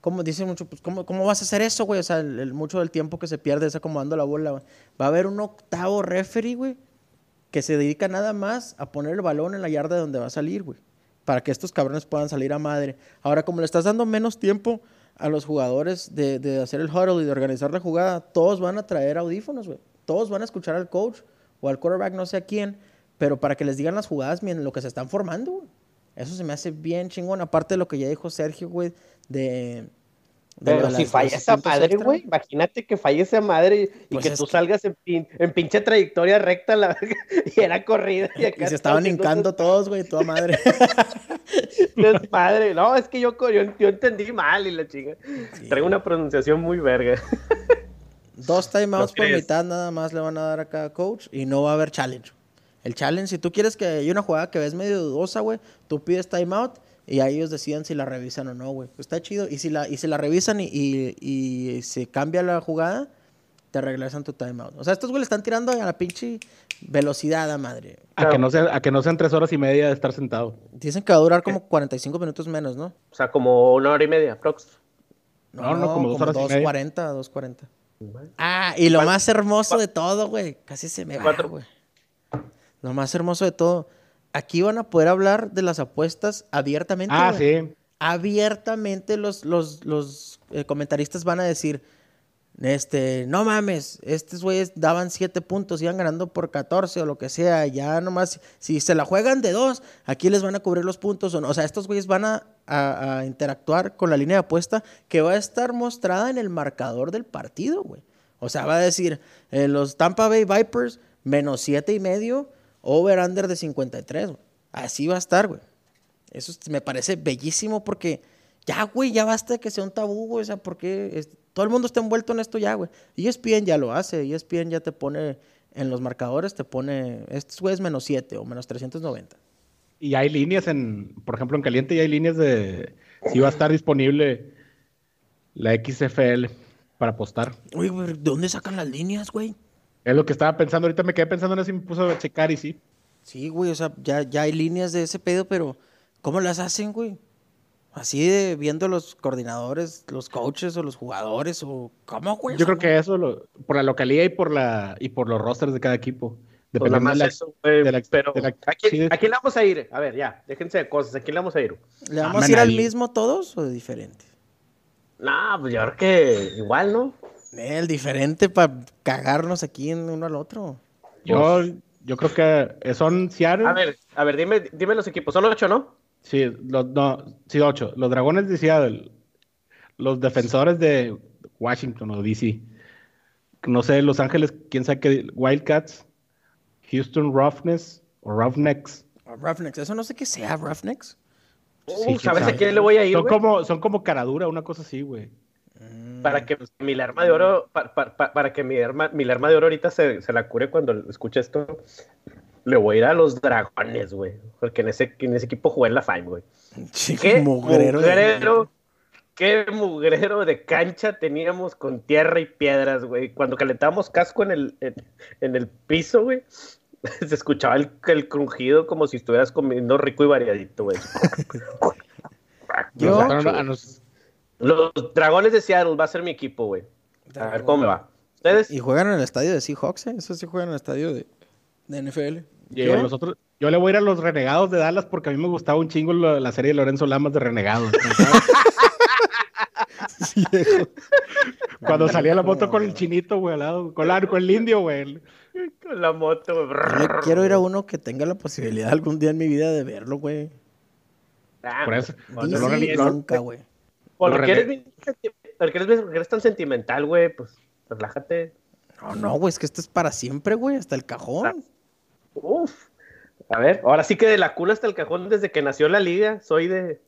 Como dicen mucho, pues, ¿cómo, ¿cómo, vas a hacer eso, güey? O sea, el, mucho del tiempo que se pierde es acomodando la bola, güey. Va a haber un octavo referee, güey, que se dedica nada más a poner el balón en la yarda donde va a salir, güey. Para que estos cabrones puedan salir a madre. Ahora, como le estás dando menos tiempo a los jugadores de, de hacer el huddle y de organizar la jugada, todos van a traer audífonos, güey todos van a escuchar al coach o al quarterback, no sé a quién, pero para que les digan las jugadas en lo que se están formando, Eso se me hace bien chingón, aparte de lo que ya dijo Sergio, güey, de... pero si falla esa madre, güey, imagínate que falle esa madre y pues que tú salgas en, pinche trayectoria recta la... (laughs) y era corrida. Y, acá se estaban hincando todos, güey, toda madre. (laughs) madre, no, es que yo, yo, entendí mal y la chinga. Traigo una pronunciación muy verga. (laughs) Dos timeouts por mitad nada más le van a dar a cada coach y no va a haber challenge. El challenge, si tú quieres que haya una jugada que ves medio dudosa, güey, tú pides timeout y ahí ellos deciden si la revisan o no, güey. Está chido. Y si la, y si la revisan y, y, se cambia la jugada, te regresan tu timeout. O sea, estos güey le están tirando a la pinche velocidad a madre. A, que no sea, a que no sean tres horas y media de estar sentado. Dicen que va a durar como 45 minutos menos, ¿no? O sea, como una hora y media, prox. No, no, como dos horas y media. 2.40, 2.40. Ah, y lo más hermoso de todo, güey. Casi se me va, güey. Lo más hermoso de todo. Aquí van a poder hablar de las apuestas abiertamente. Ah, sí. Abiertamente los, los, los eh, comentaristas van a decir, este, no mames, estos güeyes daban 7 puntos, iban ganando por 14 o lo que sea, ya nomás, si se la juegan de dos, aquí les van a cubrir los puntos o no. O sea, estos güeyes van a, a- interactuar con la línea de apuesta que va a estar mostrada en el marcador del partido, güey. O sea, va a decir, eh, los Tampa Bay Vipers, menos 7 y medio, over-under de 53, güey. Así va a estar, güey. Eso es- me parece bellísimo porque ya, güey, ya basta que sea un tabú, güey. O sea, porque es- todo el mundo está envuelto en esto ya, güey. Y ESPN ya lo hace. ESPN ya te pone en los marcadores, te pone, estos güeyes menos 7 o menos 390. Y hay líneas en, por ejemplo, en caliente ya hay líneas de si va a estar disponible la XFL para apostar. Oye, güey, ¿de dónde sacan las líneas, güey? Es lo que estaba pensando, ahorita me quedé pensando en eso y me puse a checar y sí. Sí, güey, o sea, ya, ya hay líneas de ese pedo, pero ¿cómo las hacen, güey? Así de viendo los coordinadores, los coaches o los jugadores o ¿cómo, güey? Yo creo que eso lo- por la localidad y por la y por los rosters de cada equipo. Pues Dependiendo más de la- eso, güey, de la- pero de la- ¿a, quién, sí, de- a quién le vamos a ir? A ver, ya, déjense de cosas, ¿a quién le vamos a ir? ¿Le vamos a ir al mismo todos o de diferente? No, pues yo creo que igual, ¿no? El diferente para cagarnos aquí en uno al otro. yo, yo creo que son Seattle. A ver, a ver, dime, dime los equipos, son ocho, ¿no? Sí, los, no, sí, ocho. Los dragones de Seattle. Los defensores de Washington o DC. No sé, Los Ángeles, quién sabe qué. Wildcats. Houston Roughnecks o Roughnecks. Roughnecks, eso no sé qué sea, Roughnecks. Uh, Sí, ¿Sabes a quién le voy a ir, Son como, son como caradura, una cosa así, güey. Para que mi arma de oro, pa- pa- pa- para, que mi arma, mi arma de oro ahorita se, se la cure cuando escuche esto, le voy a ir a los dragones, güey. Porque en ese, en ese equipo jugué en la Fime, güey. Sí, ¿Qué mugrero. mugrero, de- qué mugrero de cancha teníamos con tierra y piedras, güey. Cuando calentábamos casco en el, en, en el piso, güey, (laughs) se escuchaba el, el crujido como si estuvieras comiendo rico y variadito, güey. Yo- Los dragones de Seattle va a ser mi equipo, güey. A ver cómo me va. ¿Ustedes? Y juegan en el estadio de Seahawks, ¿eh? Eso sí juegan en el estadio de, de NFL. Y los otros- yo le voy a ir a los renegados de Dallas porque a mí me gustaba un chingo la, la serie de Lorenzo Lamas de renegados. (laughs) Cuando salía la moto con el chinito, güey, al lado, con, la- con el indio, güey. Con la moto, güey. Quiero ir a uno que tenga la posibilidad algún día en mi vida de verlo, güey. Ah, Por eso. bueno, DC, lo lo- nunca, güey. Porque eres, porque eres, porque eres tan sentimental, güey, pues relájate. No, no, güey, es que esto es para siempre, güey, hasta el cajón. Uf. A ver, ahora sí que de la cuna hasta el cajón desde que nació la liga, soy de...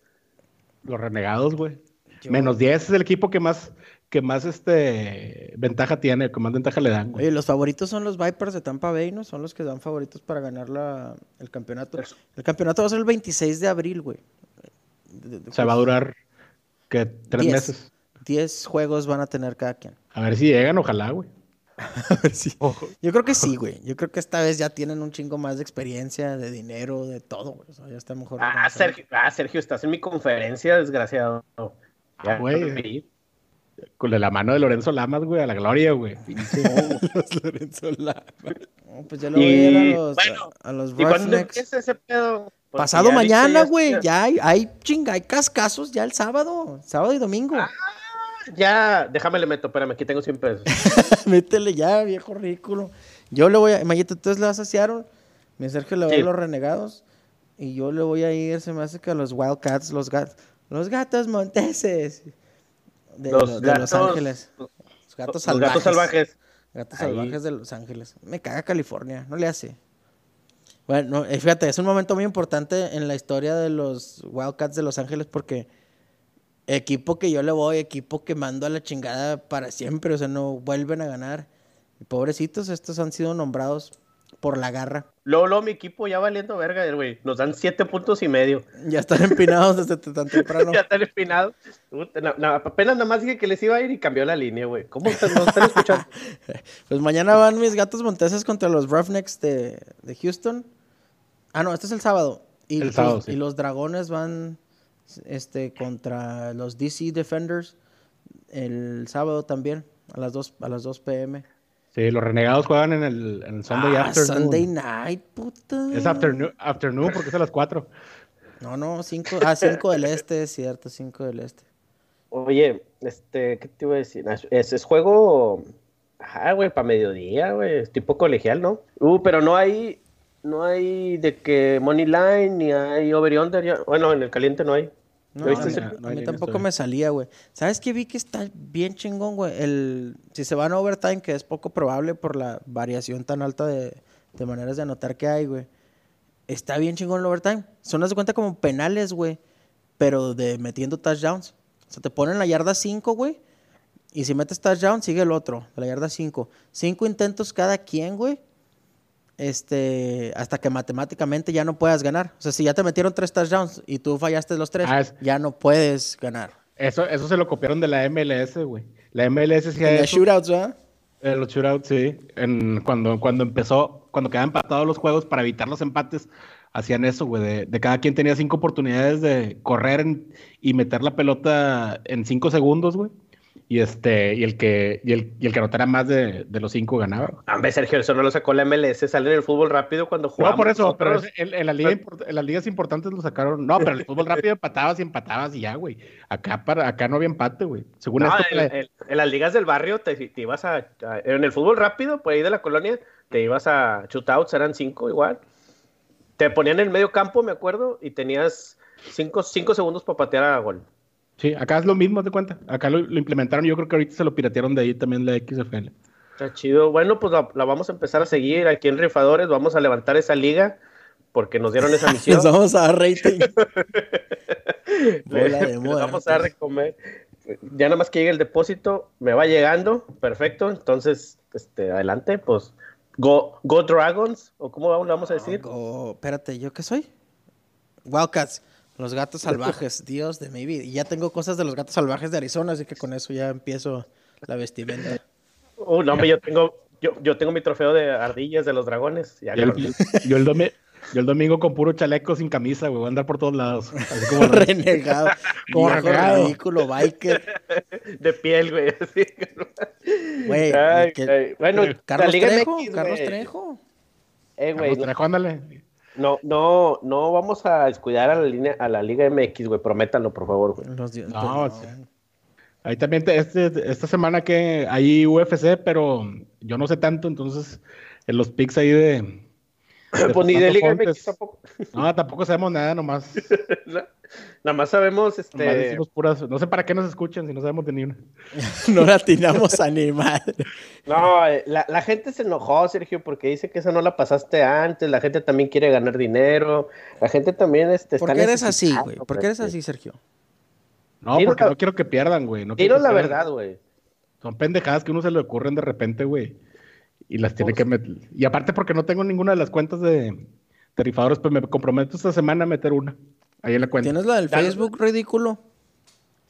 Los renegados, güey. Yo- Menos 10 es el equipo que más, que más este, ventaja tiene, que más ventaja le dan, güey. Oye, los favoritos son los Vipers de Tampa Bay, ¿no? Son los que dan favoritos para ganar la, el campeonato. El campeonato va a ser el 26 de abril, güey. De- de- O sea, va a durar, que Tres Diez. meses. 10 juegos van a tener cada quien. A ver si llegan, ojalá, güey. (laughs) A ver si. Yo creo que sí, güey. Yo creo que esta vez ya tienen un chingo más de experiencia, de dinero, de todo, güey. O sea, ya está mejor. Ah. Sergio, ah, Sergio, estás en mi conferencia, desgraciado. Ya, güey. Con la mano de Lorenzo Lamas, güey, a la gloria, güey. (laughs) Los Lorenzo Lama. No, pues ya lo voy a ir Y, a los, bueno, a, a los ¿Y cuándo empieza ese pedo? Porque Pasado mañana, güey. ya- Ya hay, hay chinga, hay cascazos ya el sábado. Sábado y domingo. Ah. Ya, déjame le meto, espérame, aquí tengo 100 pesos. (laughs) Métele ya, viejo ridículo. Yo le voy a. Mayito, tú le vas a Seattle. Mi Sergio le va Sí. a los renegados. Y yo le voy a ir, se me hace que a los Wildcats, los gatos. Los gatos monteses. De Los lo- de Los gatos- Ángeles. Los gatos Los salvajes. gatos salvajes. Gatos Ahí. salvajes de Los Ángeles. Me caga California, no le hace. Bueno, eh, fíjate, es un momento muy importante en la historia de los Wildcats de Los Ángeles porque equipo que yo le voy, equipo que mando a la chingada para siempre, o sea, no vuelven a ganar. Pobrecitos, estos han sido nombrados por la garra. Luego, luego mi equipo ya valiendo verga, güey. Nos dan 7 puntos y medio. Ya están empinados desde tan (laughs) temprano. Ya están empinados. Puta, na- na- apenas nada más dije que les iba a ir y cambió la línea, güey. ¿Cómo están, no están escuchando? (laughs) Pues mañana van mis gatos monteses contra los Roughnecks de, de Houston. Ah, no, este es el sábado. Y, El sábado, sí. y los dragones van este, contra los DC Defenders el sábado también, a las 2, a las 2 pm. Sí, los renegados juegan en el, en el Sunday Ah, Afternoon. Sunday night, puta. Es afternoon, afternoon porque es a las 4. No, no, 5 ah, cinco del este, es cierto, 5 del este. Oye, este, ¿qué te iba a decir? Ah, es, es juego, ajá, güey, para mediodía, güey, es tipo colegial, ¿no? Uh, pero no hay, no hay de que Money Line, ni hay Over y Under, ya- bueno, en el caliente no hay. No, ¿Lo a mí, a tampoco me salía, güey. ¿Sabes qué vi que está bien chingón, güey? El, si se van a overtime, que es poco probable por la variación tan alta de, de maneras de anotar que hay, güey. Está bien chingón el overtime. Son, haz de cuenta, como penales, güey. Pero de metiendo touchdowns. O sea, te ponen la yarda 5, güey. Y si metes touchdown, sigue el otro, de la yarda 5. Cinco intentos cada quien, güey. Este, hasta que matemáticamente ya no puedas ganar. O sea, si ya te metieron tres touchdowns y tú fallaste los tres, Ah, es- ya no puedes ganar. Eso, eso se lo copiaron de la MLS, güey. La MLS sí En los shootouts, ¿verdad? Eh, los shootouts, sí. En, cuando, cuando empezó, cuando quedaban empatados los juegos para evitar los empates, hacían eso, güey. De, de cada quien tenía cinco oportunidades de correr en- y meter la pelota en cinco segundos, güey. Y este, y el que, y el, y el que anotara más de, de los cinco ganaba. güey. Hombre, Sergio, eso no lo sacó la MLS, sale en el fútbol rápido cuando jugamos. No, por eso, pero en, en la liga en las ligas importantes lo sacaron. No, pero el fútbol rápido empatabas y empatabas y ya, güey. Acá, para, acá no había empate, güey. Según No, esto, en, la- en- las ligas del barrio te, te ibas a, a- En el fútbol rápido, por ahí de la colonia, te ibas a shootouts, eran cinco igual. Te ponían en el medio campo, me acuerdo, y tenías cinco, cinco segundos para patear a gol. Sí, acá es lo mismo, te cuenta. Acá lo, lo implementaron. Yo creo que ahorita se lo piratearon de ahí también la XFL. Está chido. Bueno, pues la, la vamos a empezar a seguir aquí en Rifadores. Vamos a levantar esa liga porque nos dieron esa (laughs) misión. Les vamos a dar rating. (laughs) Bola de le vamos a dar de muertos. comer. Ya nada más que llegue el depósito, me va llegando, perfecto. Entonces, este, adelante, pues, Go, go Dragons, o cómo le vamos a decir. Oh, espérate, ¿yo qué soy? Wildcats, los gatos (laughs) salvajes, Dios de mi vida. Y ya tengo cosas de los gatos salvajes de Arizona, así que con eso ya empiezo la vestimenta. Uh, no, hombre, yo tengo, yo, yo tengo mi trofeo de ardillas de los dragones. Ya Yo el, yo el domi- yo el domingo con puro chaleco sin camisa, güey. Voy a andar por todos lados. Así como (laughs) renegado, Como ridículo, biker. (laughs) de piel, güey. así. Güey, Ay, que- ay. Bueno, la Carlos Liga Trejo, MX, Carlos güey. Trejo. Eh, güey, Carlos Trejo, ándale. No, no, no vamos a descuidar a la línea, a la Liga MX, güey. Prométanlo, por favor, güey. No, pues, sí. Ahí también, te- este, esta semana que hay UFC, pero yo no sé tanto, entonces en los picks ahí de... Pues ni de Liga MX tampoco. No, tampoco sabemos nada, nomás, (laughs) No, Nada más sabemos, nomás este. decimos puras... No sé para qué nos escuchan si no sabemos de ni una. (laughs) No la atinamos a ni madre. No, eh, la, la gente se enojó, Sergio, porque dice que esa no la pasaste antes. La gente también quiere ganar dinero. La gente también este, ¿Por qué eres así, güey? ¿Por qué eres güey. así, Sergio? No, porque la- no quiero que pierdan, güey. No quiero la pierdan. verdad, güey. Son pendejadas que uno se le ocurren de repente, güey. Y las tiene Pues- que meter. Y aparte porque no tengo ninguna de las cuentas de, de rifadores, pues me comprometo esta semana a meter una. Ahí en la cuenta. ¿Tienes la del Dale, Facebook ridículo?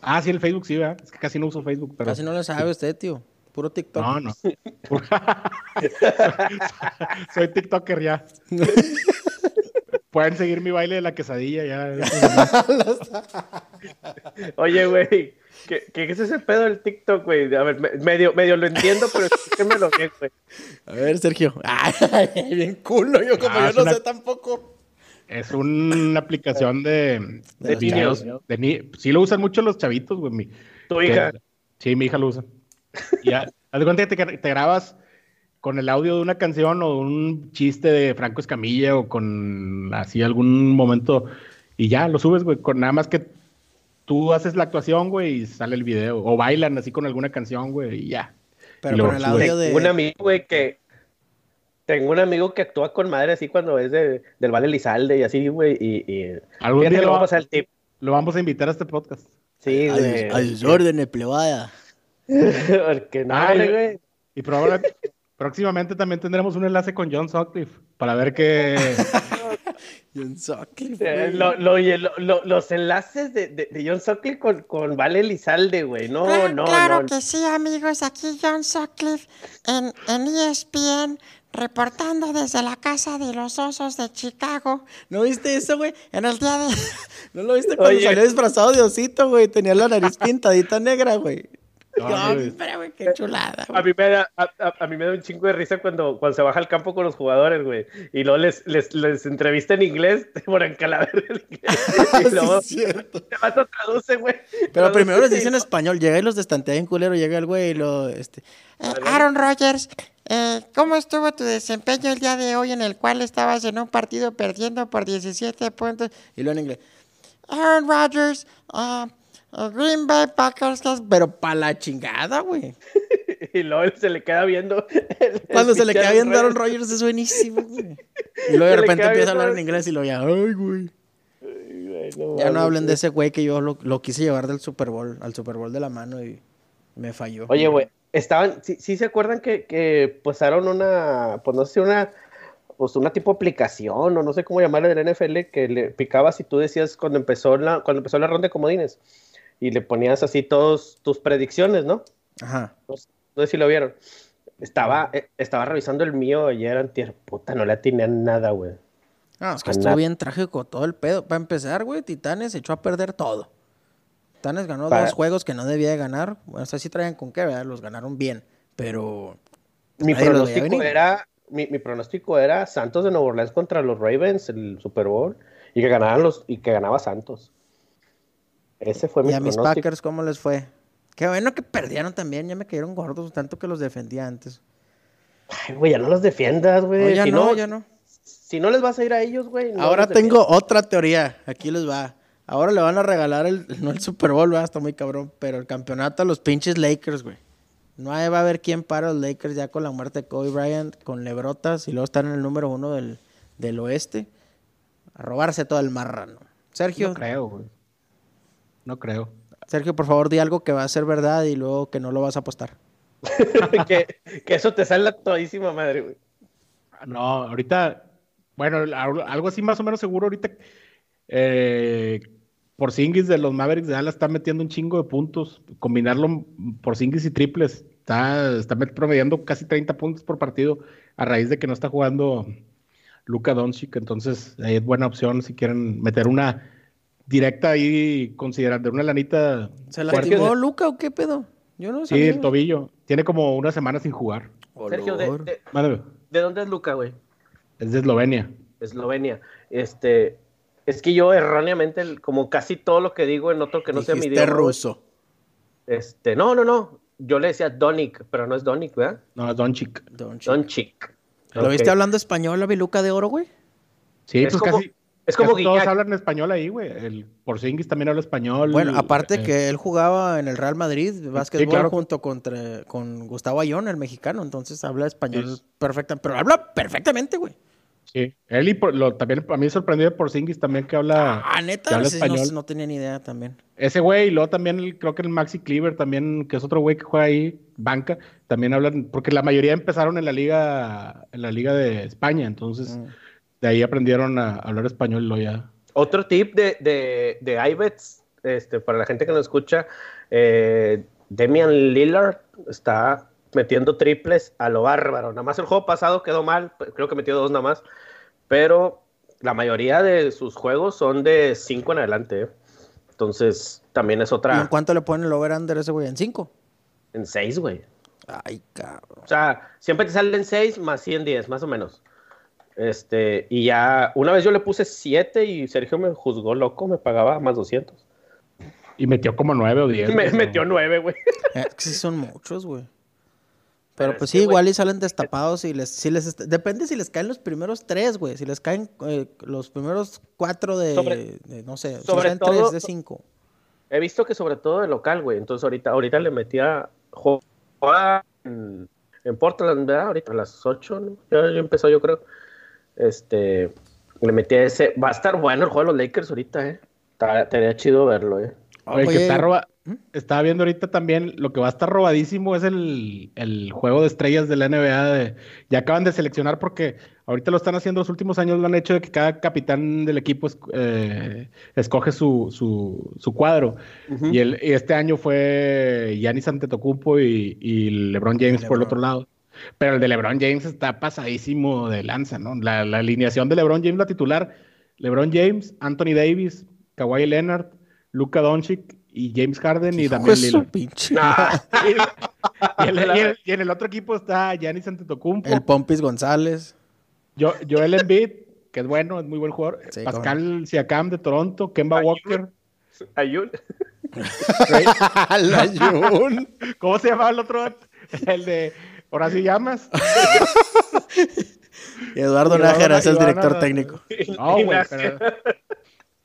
Ah, sí, el Facebook sí, ¿verdad? Es que casi no uso Facebook, pero... Casi no le sabe usted, tío. Puro TikTok. No, no. (laughs) Soy TikToker ya. (laughs) Pueden seguir mi baile de la quesadilla ya. (laughs) Oye, güey. ¿Qué, ¿Qué es ese pedo del TikTok, güey? A ver, me- medio, medio lo entiendo, pero explíquemelo bien, güey. A ver, Sergio. (laughs) Ay, bien culo. Yo como Ah, yo no una- sé tampoco. Es una aplicación de, De de niños. videos. de ni- Sí lo usan mucho los chavitos, güey. mi- Tu que- hija. Sí, mi hija lo usa. Y ya, (laughs) haz de cuenta que te, te grabas con el audio de una canción o un chiste de Franco Escamilla o con así algún momento y ya lo subes, güey. Con nada más que tú haces la actuación, güey, y sale el video. O bailan así con alguna canción, güey, y ya. Pero Y con el audio de. Tengo un amigo, güey, que. Tengo un amigo que actúa con madre así cuando es de, del Vale Lizalde y así, güey. Y, y... Algún día lo, vamos a el tip. lo vamos a invitar a este podcast. Sí, A güey. sus- a sus órdenes, plebada. (laughs) Porque no, Ay, güey. Y probablemente (laughs) próximamente también tendremos un enlace con John Sutcliffe para ver qué. (laughs) John Sutcliffe, Eh, güey. lo- lo- oye, lo- lo- los enlaces de, de, de John Sutcliffe con, con Vale Lizalde, güey. No, Claro, no, claro no. que sí, amigos. Aquí John Sutcliffe en, en ESPN, reportando desde la Casa de los Osos de Chicago. ¿No viste eso, güey? En el día de... (laughs) ¿No lo viste cuando Oye. salió disfrazado de osito, güey? Tenía la nariz pintadita negra, güey. No. Hombre, güey, qué chulada. A mí, me da, a, a- a mí me da un chingo de risa cuando, cuando se baja al campo con los jugadores, güey. Y luego les, les, les entrevista en inglés, (laughs) por encalaver el inglés. (laughs) Y luego Sí, es cierto. (laughs) se vato traduce, güey. Pero Traduce primero les dicen en español, llega y los destantea en culero, llega el güey y lo, este, Eh, Aaron Rodgers, eh, ¿cómo estuvo tu desempeño el día de hoy en el cual estabas en un partido perdiendo por 17 puntos? y lo en inglés. Aaron Rodgers, ah, Green Bay Packers, Pero pa' la chingada, güey. (laughs) Y luego él se le queda viendo. el- Cuando el se le queda viendo Aaron Rodgers. Es buenísimo, güey. (laughs) Y luego de Se repente empieza a hablar en inglés y lo ya, ay, güey. Ay, güey, no Ya no hablen de ese güey que yo lo, lo quise llevar del Super Bowl, al Super Bowl de la mano y me falló. Oye, güey, estaban, sí, sí se acuerdan que, que pasaron una, pues no sé, una, pues una tipo aplicación o no sé cómo llamarle del NFL que le picabas y tú decías cuando empezó la, cuando empezó la ronda de comodines y le ponías así todos tus predicciones, ¿no? Ajá. No, sé- no sé si lo vieron. Estaba, eh, estaba revisando el mío ayer, antier, puta, no le atiné a nada, güey. No, es que estuvo bien trágico todo el pedo. Para empezar, güey, Titanes echó a perder todo. Titanes ganó Para- dos juegos que no debía de ganar. Bueno, o sea, sí traían con qué, ¿verdad? Los ganaron bien. Pero Mi pronóstico era, mi, mi pronóstico era Santos de Nueva Orleans contra los Ravens, el Super Bowl, y que ganaran los, y que ganaba Santos. Ese fue mi ¿Y a mis pronóstico. Packers cómo les fue? Qué bueno que perdieron también. Ya me cayeron gordos tanto que los defendía antes. Ay, güey, ya no los defiendas, güey. No, ya si no, ya no. Si no les vas a ir a ellos, güey. no Ahora tengo otra teoría. Aquí les va. Ahora le van a regalar el, (laughs) no el Super Bowl, ¿verdad? está muy cabrón, pero el campeonato a los pinches Lakers, güey. No va a haber quién para los Lakers ya con la muerte de Kobe Bryant, con Lebrotas y luego están en el número uno del, del oeste. A robarse todo el marrano. Sergio, No creo, güey. No creo. Sergio, por favor, di algo que va a ser verdad y luego que no lo vas a apostar. (laughs) que, que eso te sale la todísima madre, güey. No, ahorita, bueno, al- algo así más o menos seguro ahorita. Eh, por Singis de los Mavericks de Dallas está metiendo un chingo de puntos. Combinarlo por Singis y triples. Está, está promediando casi 30 puntos por partido a raíz de que no está jugando Luka Doncic. Entonces, ahí es buena opción si quieren meter una directa ahí, considerando una lanita. ¿Se lastimó Luca o qué pedo? Yo no Sí, sabía. el tobillo. Tiene como una semana sin jugar. Sergio, de, Olor. de, Mándame. ¿de dónde es Luca, güey? Es de Eslovenia. Eslovenia. Este, es que yo erróneamente, como casi todo lo que digo en otro que no sea mi idioma, ruso. Este, no, no, no. Yo le decía Donik, pero no es Donik, ¿verdad? No, es. Doncic. Doncic. ¿Lo viste hablando español, la biluca de oro, güey? Sí, Es pues como- casi. Es como casi todos hablan español ahí, güey. El Porzingis también habla español. Bueno, aparte eh, que él jugaba en el Real Madrid, básquetbol, claro. junto contra, con Gustavo Ayón, el mexicano, entonces habla español Sí. perfectamente, pero habla perfectamente, güey. Sí. Él y por- lo, también a mí me sorprendió de Porzingis también que habla. Ah, que neta, habla no, tenía ni idea también. Ese güey, y luego también el- creo que el Maxi Cleaver también, que es otro güey que juega ahí, banca, también hablan, porque la mayoría empezaron en la liga, en la liga de España, entonces Mm. De ahí aprendieron a hablar español luego ya. Otro tip de, de, de iBets, este, para la gente que nos escucha, eh, Demian Lillard está metiendo triples a lo bárbaro. Nada más el juego pasado quedó mal, creo que metió dos nada más, pero la mayoría de sus juegos son de cinco en adelante. ¿eh? Entonces, también es ¿Y en otra cuánto le ponen el over-under ese güey? ¿En cinco? en seis, güey. Ay, cabrón. O sea, siempre te salen 6 más 100 10, más o menos. Este, y ya, una vez yo le puse 7 y Sergio me juzgó loco, me pagaba más 200. Y metió como nueve o diez. Me güey, metió ¿no? 9, güey. (laughs) Eh, Es que sí son muchos, güey. Pero Pero pues es sí, que, igual y salen destapados y les, si les depende si les caen los primeros tres, güey. Si les caen eh, los primeros cuatro de, Sobre- de, no sé, si sobre caen todo- tres de cinco. He visto que sobre todo de local, güey. Entonces ahorita, ahorita le metía en, en Portland, ¿verdad? Ahorita a las 8, ¿no? Ya, ya empezó yo creo. Este, le metía ese. Va a estar bueno el juego de los Lakers ahorita, ¿eh? Estaría chido verlo, ¿eh? Oye, que está roba... ¿Mm? Estaba viendo ahorita también, lo que va a estar robadísimo es el, el juego de estrellas de la NBA. de- ya acaban de seleccionar porque ahorita lo están haciendo los últimos años, lo han hecho de que cada capitán del equipo es- eh, escoge su, su, su cuadro. y, el, y este año fue Giannis Antetokounmpo y, y LeBron James por el otro lado. Pero el de LeBron James está pasadísimo de lanza, ¿no? La, la alineación de LeBron James, la titular, LeBron James, Anthony Davis, Kawhi Leonard, Luka Doncic y James Harden y su Lillard. pinche Y, el, y el- (laughs) y en el otro equipo está Giannis Antetokounmpo, El Pompis González. Jo- Joel Embiid, que es bueno, es muy buen jugador, Sí, Pascal Siakam de Toronto, Kemba Walker, Ayun. (laughs) (laughs) La Jun. ¿cómo se llamaba el otro? El de Horacio Llamas. Y (laughs) Eduardo Nájera es el director técnico. No, güey, pero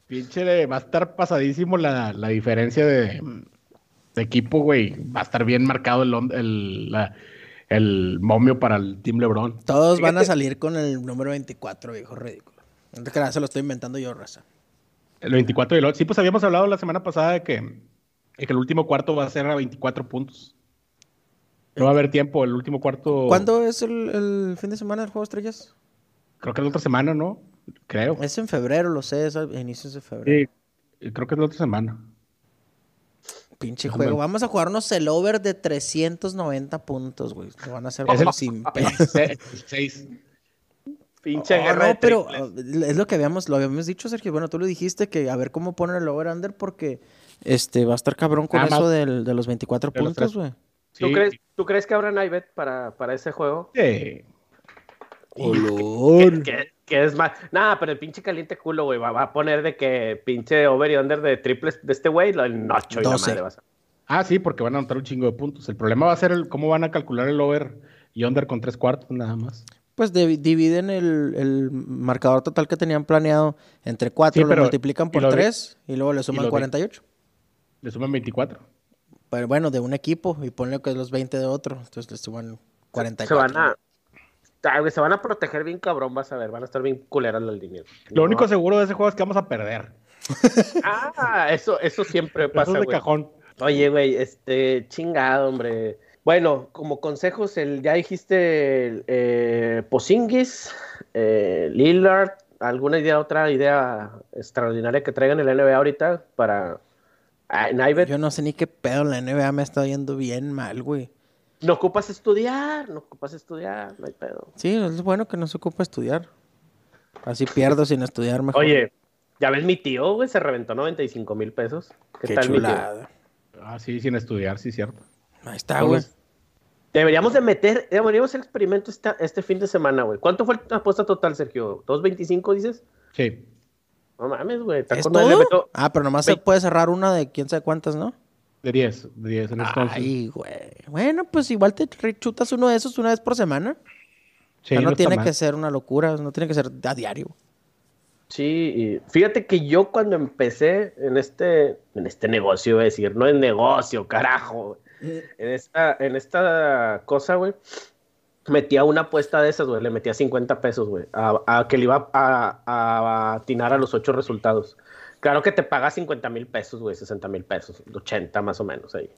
pinche va a estar pasadísimo la, la diferencia de, de equipo, güey. Va a estar bien marcado el, el, la- el momio para el Team LeBron. Todos van a salir con el número 24, viejo ridículo. No te creas, se lo estoy inventando yo, raza. El 24 y el 8. Sí, pues habíamos hablado la semana pasada de que, de que el último cuarto va a ser a 24 puntos. No va a haber tiempo, el último cuarto. ¿Cuándo es el, el fin de semana del Juego de Estrellas? Creo que es la otra semana, ¿no? Creo. Es en febrero, lo sé, es a inicios de febrero. Sí, creo que es la otra semana. Pinche juego. Vamos a jugarnos el over de 390 puntos, güey. Lo van a hacer Es el- sin. 6. (laughs) Pinche Oh, guerra no, pero es lo que habíamos, lo habíamos dicho, Sergio. Bueno, tú lo dijiste que a ver cómo ponen el over-under porque este va a estar cabrón con Nada eso del- de los 24 de los puntos, tres. ¿Tú, crees, ¿Tú crees que habrá Nivet para, para ese juego? Sí. Olor. Que, que es más. Nada, pero el pinche caliente culo, güey. Va, va a poner de que pinche over y under de triples de este güey, lo el nocho y la 12. madre vas a- Ah, sí, porque van a anotar un chingo de puntos. El problema va a ser el, cómo van a calcular el over y under con tres cuartos, nada más. Pues de- dividen el, el marcador total que tenían planeado entre 4, Sí, lo multiplican y por lo 3 y luego le suman de- 48. Le suman 24. Pero bueno, de un equipo y ponle que es los 20 de otro. Entonces le suman 44. Se van a. Se van a proteger bien cabrón, vas a ver. Van a estar bien culeras las líneas. Lo No. único seguro de ese juego es que vamos a perder. (laughs) Ah, eso, eso siempre Eso pasa, es de cajón. Oye, güey, este, chingado, hombre. Bueno, como consejos, el, ya dijiste el, eh, Posingis, eh, Lillard, ¿alguna idea, otra idea extraordinaria que traigan en la NBA ahorita para ah? Yo no sé ni qué pedo. La NBA me está yendo bien mal, güey. No ocupas estudiar, no ocupas estudiar, no hay pedo. Sí, es bueno que no se ocupa estudiar. Así pierdo sin estudiar mejor. Oye, ya ves, mi tío, güey, se reventó 95 mil pesos. ¿Qué, qué tal, mi tío? chulada. Ah, sí, sin estudiar, sí, cierto. Ahí está, güey. Deberíamos de meter, deberíamos hacer experimento esta- este fin de semana, güey. ¿Cuánto fue la apuesta total, Sergio? ¿2.25 dices? Sí. No mames, güey. está ¿Es todo? meto- Ah, pero nomás se puede cerrar una de quién sabe cuántas, ¿no? De 10, de 10 en este entonces. Ay, güey. Bueno, pues igual te chutas uno de esos una vez por semana. Sí, O sea, no, tiene que ser una locura, no tiene que ser a diario. Sí, y fíjate que yo cuando empecé en este, en este negocio, voy a decir, no es negocio, carajo. güey. En esta, en esta cosa, güey, metía una apuesta de esas, güey, le metía 50 pesos, güey, a, a que le iba a, a atinar a los ocho resultados. Claro que te paga 50 mil pesos, güey, 60 mil pesos, 80 más o menos ahí,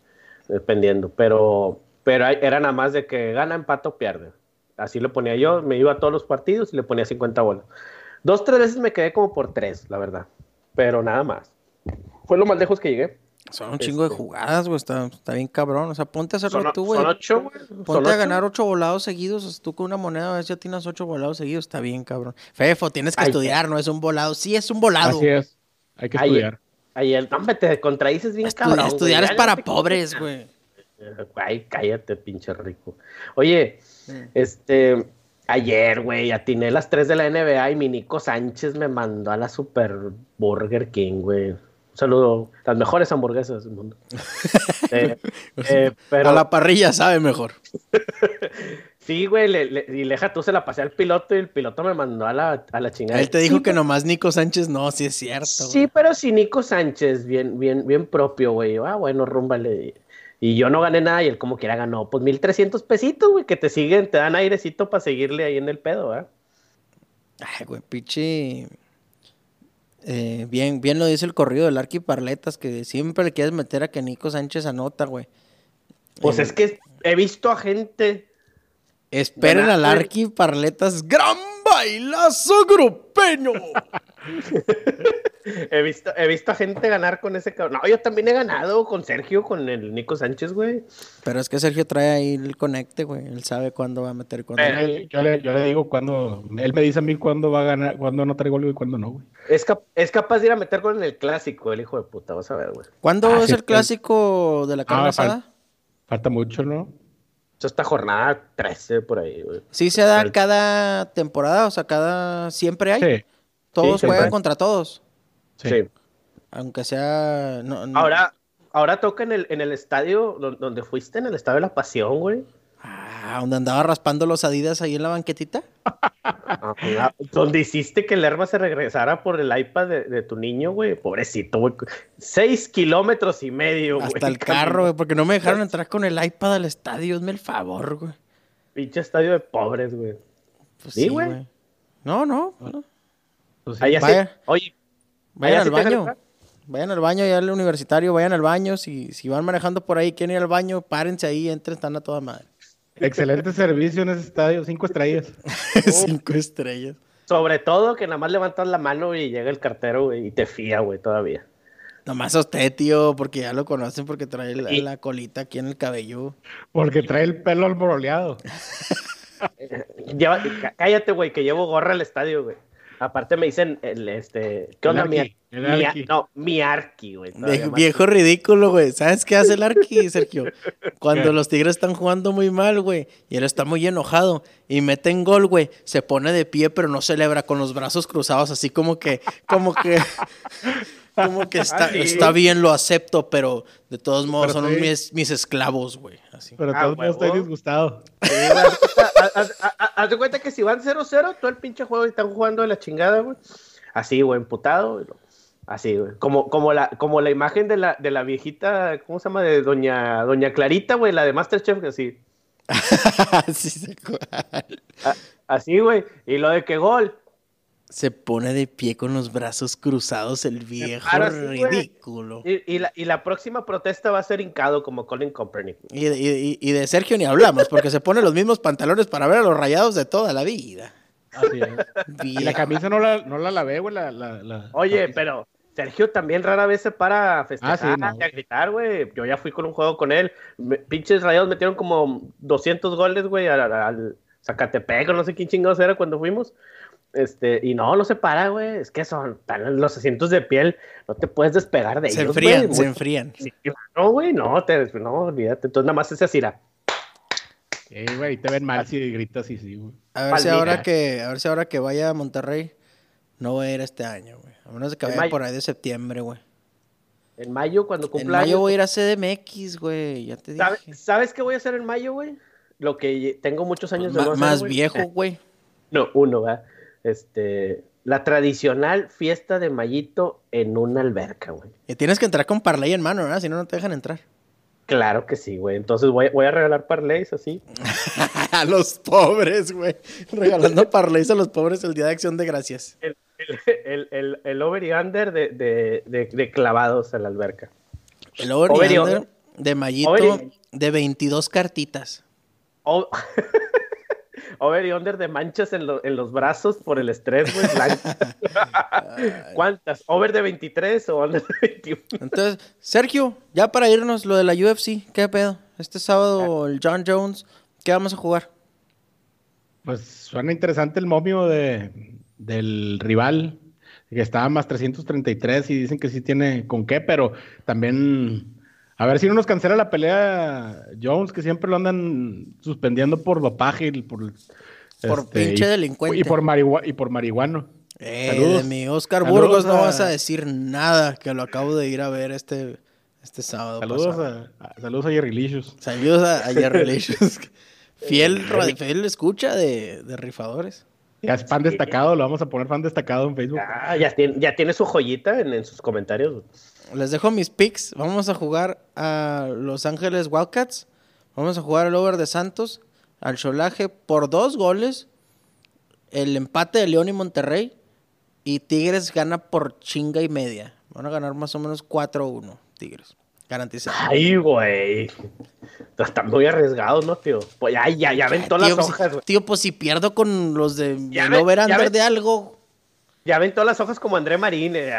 dependiendo. Pero, pero era nada más de que gana, empata o pierde. Así lo ponía yo, me iba a todos los partidos y le ponía 50 bolas. Dos, tres veces me quedé como por tres, la verdad. Pero nada más. Fue lo más lejos que llegué. Son un chingo de Este. jugadas, güey. Está, está bien cabrón. O sea, ponte a hacerlo Son, tú, güey. son ocho, güey. Son Ponte a ocho. ganar ocho volados seguidos. o sea, tú con una moneda, a ver si ya tienes ocho volados seguidos. Está bien, cabrón. Fefo, tienes que Ay, estudiar, no es un volado. Sí, es un volado. Así es. Hay que Ay, estudiar. Ayer, no, hombre, te contradices bien Estu- cabrón. güey. estudiar es para pobres, güey. (laughs) Ay, cállate, pinche rico. Oye, este, ayer, güey, atiné las 3 de la NBA y mi Nico Sánchez me mandó a la Super Burger King, güey. Saludo, las mejores hamburguesas del mundo. (laughs) Eh, eh, pero A la parrilla sabe mejor. (laughs) sí, güey, le, le- y leja tú se la pasé al piloto y el piloto me mandó a la, a la chingada. Él te dijo Sí, que nomás Nico Sánchez no, sí es cierto. Sí, güey. pero si Nico Sánchez, bien, bien, bien propio, güey. Ah, bueno, rúmbale. Y yo no gané nada y él como quiera ganó, pues 1300 pesitos, güey, que te siguen, te dan airecito para seguirle ahí en el pedo, ¿eh? Ay, güey, pinche. Eh, bien, bien lo dice el corrido del Arqui Parletas, que siempre le quieres meter a que Nico Sánchez anota, güey. Pues Eh, es que he visto a gente. Esperen al. Arqui Parletas, gran bailazo grupeño. (laughs) He visto, he visto a gente ganar con ese cabrón. No, yo también he ganado con Sergio, con el Nico Sánchez, güey. Pero es que Sergio trae ahí el conecte, güey. Él sabe cuándo va a meter cuándo Eh, Yo le, yo le digo cuando. Él me dice a mí cuándo va a ganar, cuándo no trae gol y cuándo no, güey. Es, cap- es capaz de ir a meter con el clásico, el hijo de puta. Vas a ver, güey. ¿Cuándo Ah, es sí, el clásico de la carne Ah, asada? fal- Falta mucho, ¿no? Esto está jornada 13 por ahí, güey. Sí se da cada temporada, o sea, cada... Siempre hay. Sí. Todos Sí, juegan siempre. contra todos. Sí. Sí. Aunque sea... no- no- Ahora, ahora toca en el, en el estadio don- donde fuiste, en el estadio de la Pasión, güey. Ah, donde andaba raspando los adidas ahí en la banquetita. Donde hiciste que el Lerma se regresara por el iPad de, de tu niño, güey. Pobrecito, güey. Seis kilómetros y medio, güey. Hasta el (laughs) carro, güey, porque no me dejaron entrar con el iPad al estadio. Hazme el favor, güey. Pinche estadio de pobres, güey. Pues Sí, güey. No, no. no. Pues sí. Allá sí- Vaya. Oye, Vayan ¿Allá al baño. Vayan al baño, ya al universitario, vayan al baño. Si, si van manejando por ahí, quieren ir al baño, párense ahí, entren, están a toda madre. Excelente servicio en ese estadio, cinco estrellas. (laughs) Cinco estrellas. sobre todo que nada más levantas la mano y llega el cartero, güey, y te fía, güey, todavía. Nomás a usted, tío, porque ya lo conocen, porque trae la, Y- la colita aquí en el cabello. Porque trae el pelo alboroleado. (laughs) (laughs) Cállate, güey, que llevo gorra al estadio, güey. Aparte me dicen, el, este, ¿qué onda, mi, Arqui, el mi- Arqui. No, mi arqui, güey. viejo ridículo, güey. ¿Sabes qué hace el Arqui, (laughs) Sergio? Cuando los Tigres están jugando muy mal, güey, y él está muy enojado y meten gol, güey, se pone de pie, pero no celebra con los brazos cruzados, así como que, como que, (laughs) como que está, Ah, sí. está bien, lo acepto, pero de todos modos Pero son sí. mis, mis esclavos, güey. Así. Pero de Ah, todos modos estoy disgustado. Sí, güey, haz de cuenta- haz- haz- haz- haz de cuenta que si van 0-0, todo el pinche juego están jugando de la chingada, güey. Así, güey, emputado. Así, güey. Como, como, la, como la imagen de la, de la viejita, ¿cómo se llama? De doña, doña Clarita, güey, la de Masterchef, que así. (laughs) Así, güey. Y lo de que gol. Se pone de pie con los brazos cruzados el viejo ridículo. Y, y la, y la próxima protesta va a ser hincado como Colin Kaepernick. Y de, y- y de Sergio ni hablamos, porque se pone los mismos pantalones para ver a los rayados de toda la vida. Así es. Y la camisa no la, no la lavé, güey. La, la, la- Oye, la- pero Sergio también rara vez se para a festejar Ah, sí, no. y a gritar, güey. Yo ya fui con un juego con él. Me- pinches rayados metieron como 200 goles, güey, al, al Zacatepec o no sé quién chingados era cuando fuimos. Este, y no, no se para, güey. Es que son tan los asientos de piel, no te puedes despegar de Se ellos. enfrían, güey. se enfrían. Sí, no, güey, no, te, no, olvídate. Entonces nada más es así, era. Sí, güey, y te ven mal si gritas y sí, güey. A ver si ahora que, a ver si ahora que vaya a Monterrey, no voy a ir este año, güey. A menos de que En vaya mayo. por ahí de septiembre, güey. En mayo, cuando En cumpla mayo años, voy a ir a CDMX, güey. Ya te dije. ¿sabe- ¿Sabes qué voy a hacer en mayo, güey? Lo que tengo muchos años de Ma- no hacer, más viejo, güey. No, uno, ¿verdad? Este, la tradicional fiesta de Mayito en una alberca, güey. Y tienes que entrar con parlay en mano, ¿verdad? Si no, no te dejan entrar. Claro que sí, güey. Entonces voy, voy a regalar parlays así. (laughs) a los pobres, güey. Regalando (laughs) parlays a los pobres el Día de Acción de Gracias. El, el, el, el- over y under de, de, de, de clavados en la alberca. El over, Over y under de Mayito y- de 22 cartitas. O- (laughs) over y under de manchas en, lo- en los brazos por el estrés, güey. (laughs) ¿Cuántas? ¿Over de 23 o under de 21? Entonces, Sergio, ya para irnos, lo de la UFC, ¿qué pedo? Este sábado el John Jones, ¿qué vamos a jugar? Pues suena interesante el momio de, del rival, que estaba más 333 y dicen que sí tiene con qué, pero también a ver si no nos cancela la pelea Jones, que siempre lo andan suspendiendo por dopaje y por, Por pinche y- delincuente. Y por, y por marihuano. Eh, Saludos. de mi Oscar Saludos Burgos no vas a decir nada, que lo acabo de ir a ver este, este sábado. Saludos pasado. a, a- saludos a Jerry Licious. Saludos a, a Jerry (laughs) Licious. Fiel, radi- fiel escucha de, de rifadores. Ya es fan destacado, lo vamos a poner fan destacado en Facebook. Ah, ya tiene, ya tiene su joyita en, en sus comentarios. Les dejo mis picks. Vamos a jugar a Los Ángeles Wildcats. Vamos a jugar al over de Santos. Al Cholaje por dos goles. El empate de León y Monterrey. Y Tigres gana por chinga y media. Van a ganar más o menos 4-1. Tigres. Garantizado. Ay, güey. Están muy arriesgados, ¿no, tío? Pues ya, ya, ya aventó las tío, pues, hojas, güey. tío, pues si pierdo con los de Ya el ve- over ya under ve- de algo. Ya ven todas las hojas como André Marín. eh,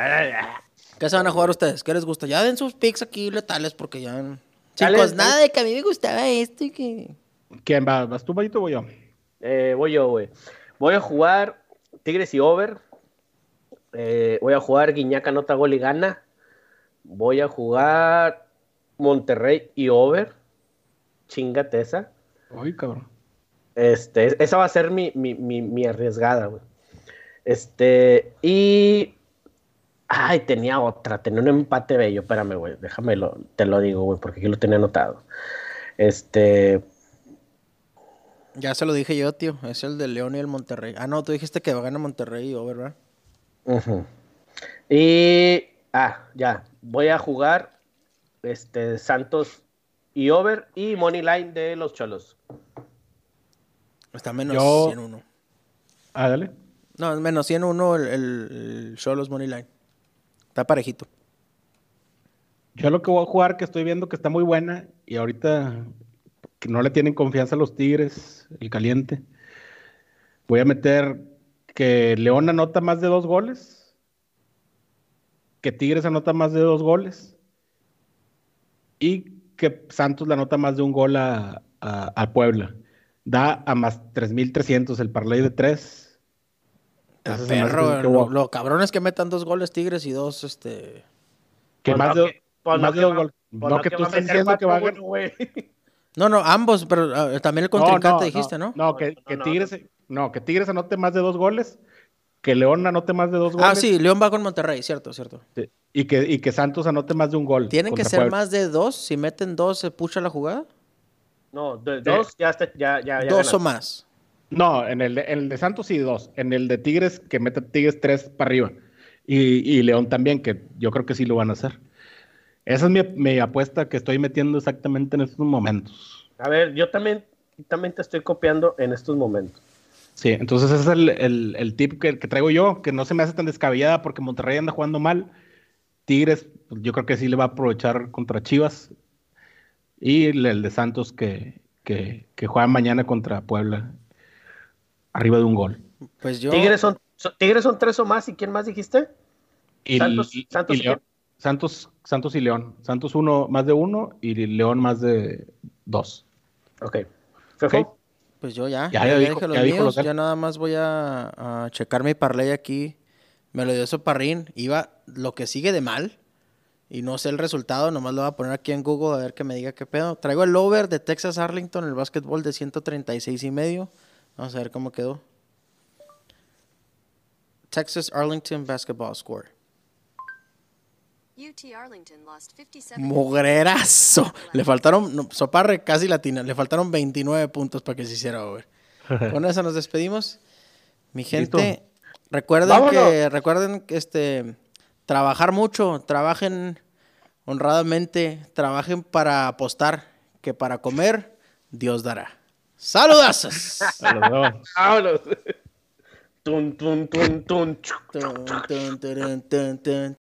¿Qué se van a jugar ustedes? ¿Qué les gusta? Ya den sus picks aquí letales porque ya... Chicos, dale. nada de que a mí me gustaba esto y que... ¿Quién va? ¿Vas tú, Mayito, o voy yo? Eh, voy yo, güey. Voy a jugar Tigres y over. Eh, voy a jugar Guiñaca nota gol y gana. Voy a jugar Monterrey y over. Chingate esa. Ay, cabrón. Este, esa va a ser mi, mi, mi, mi arriesgada, güey. Este, y. Ay, tenía otra, tenía un empate bello. Espérame, güey, déjame, lo, te lo digo, güey, porque aquí lo tenía anotado. Este, Ya se lo dije yo, tío. Es el de León y el Monterrey. Ah, no, tú dijiste que gana Monterrey y over, ¿verdad? Ujú. Y. Ah, ya. Voy a jugar este, Santos y over y Money Line de los Cholos. Está menos Yo- 101. Ah, dale. No, es menos 101 el, el, el Cholos Money Line. Está parejito. Yo lo que voy a jugar, que estoy viendo que está muy buena, y ahorita que no le tienen confianza a los Tigres, el caliente, voy a meter que León anota más de dos goles, que Tigres anota más de dos goles, y que Santos le anota más de un gol a, a, Puebla. Da a más 3.300 el parlay de tres. Perro, lo, cabrón es que metan dos goles Tigres y dos, este... Que pues más de, pues dos goles. Pues no, que, tú estés diciendo que va a güey. (laughs) No, no, ambos, pero ah, también el contrincante dijiste, ¿no? No, que, Tigres, no, que Tigres anote más de dos goles que León anote más de dos ah, goles. Ah, sí, León va con Monterrey, cierto, cierto. Y, que, y que Santos anote más de un gol. ¿Tienen que ser más de dos? Si meten dos, ¿se pucha la jugada? No, dos ya, está, ya, Dos o más. No, en el, de, en el de Santos sí dos. En el de Tigres, que meta Tigres tres para arriba. Y, y León también, que yo creo que sí lo van a hacer. Esa es mi, mi apuesta que estoy metiendo exactamente en estos momentos. A ver, yo también, también te estoy copiando en estos momentos. Sí, entonces ese es el, el- el tip que, que traigo yo, que no se me hace tan descabellada porque Monterrey anda jugando mal. Tigres, pues, yo creo que sí le va a aprovechar contra Chivas. Y el, el de Santos que, que, que juega mañana contra Puebla. Arriba de un gol. Pues yo... Tigres son, son- Tigres son tres o más, ¿y quién más dijiste? Y, Santos- y- Santos y y León. Santos, Santos y León. Santos uno más de uno y León más de dos. Ok. Fefo. Ok. Pues yo ya, Ya, ya, ya ya dijo- dije los ya míos, ya nada más voy a, a checar mi parlay aquí. Me lo dio Soparrín, iba lo que sigue de mal y no sé el resultado, nomás lo voy a poner aquí en Google a ver que me diga qué pedo. Traigo el over de Texas Arlington, el básquetbol de 136 y medio. Vamos a ver cómo quedó. Texas Arlington basketball score. UT Arlington lost 57 Mugrerazo. Le faltaron, no, Soparre casi latina, le faltaron 29 puntos para que se hiciera over. (laughs) Con eso nos despedimos. Mi gente, Listo. recuerden Vámonos. que, recuerden que este, trabajar mucho, trabajen honradamente, trabajen para apostar, que para comer, Dios dará. Saludazos. Vámonos. Tun, tun, tun, tun. Tun, tun, tun, tun, tun.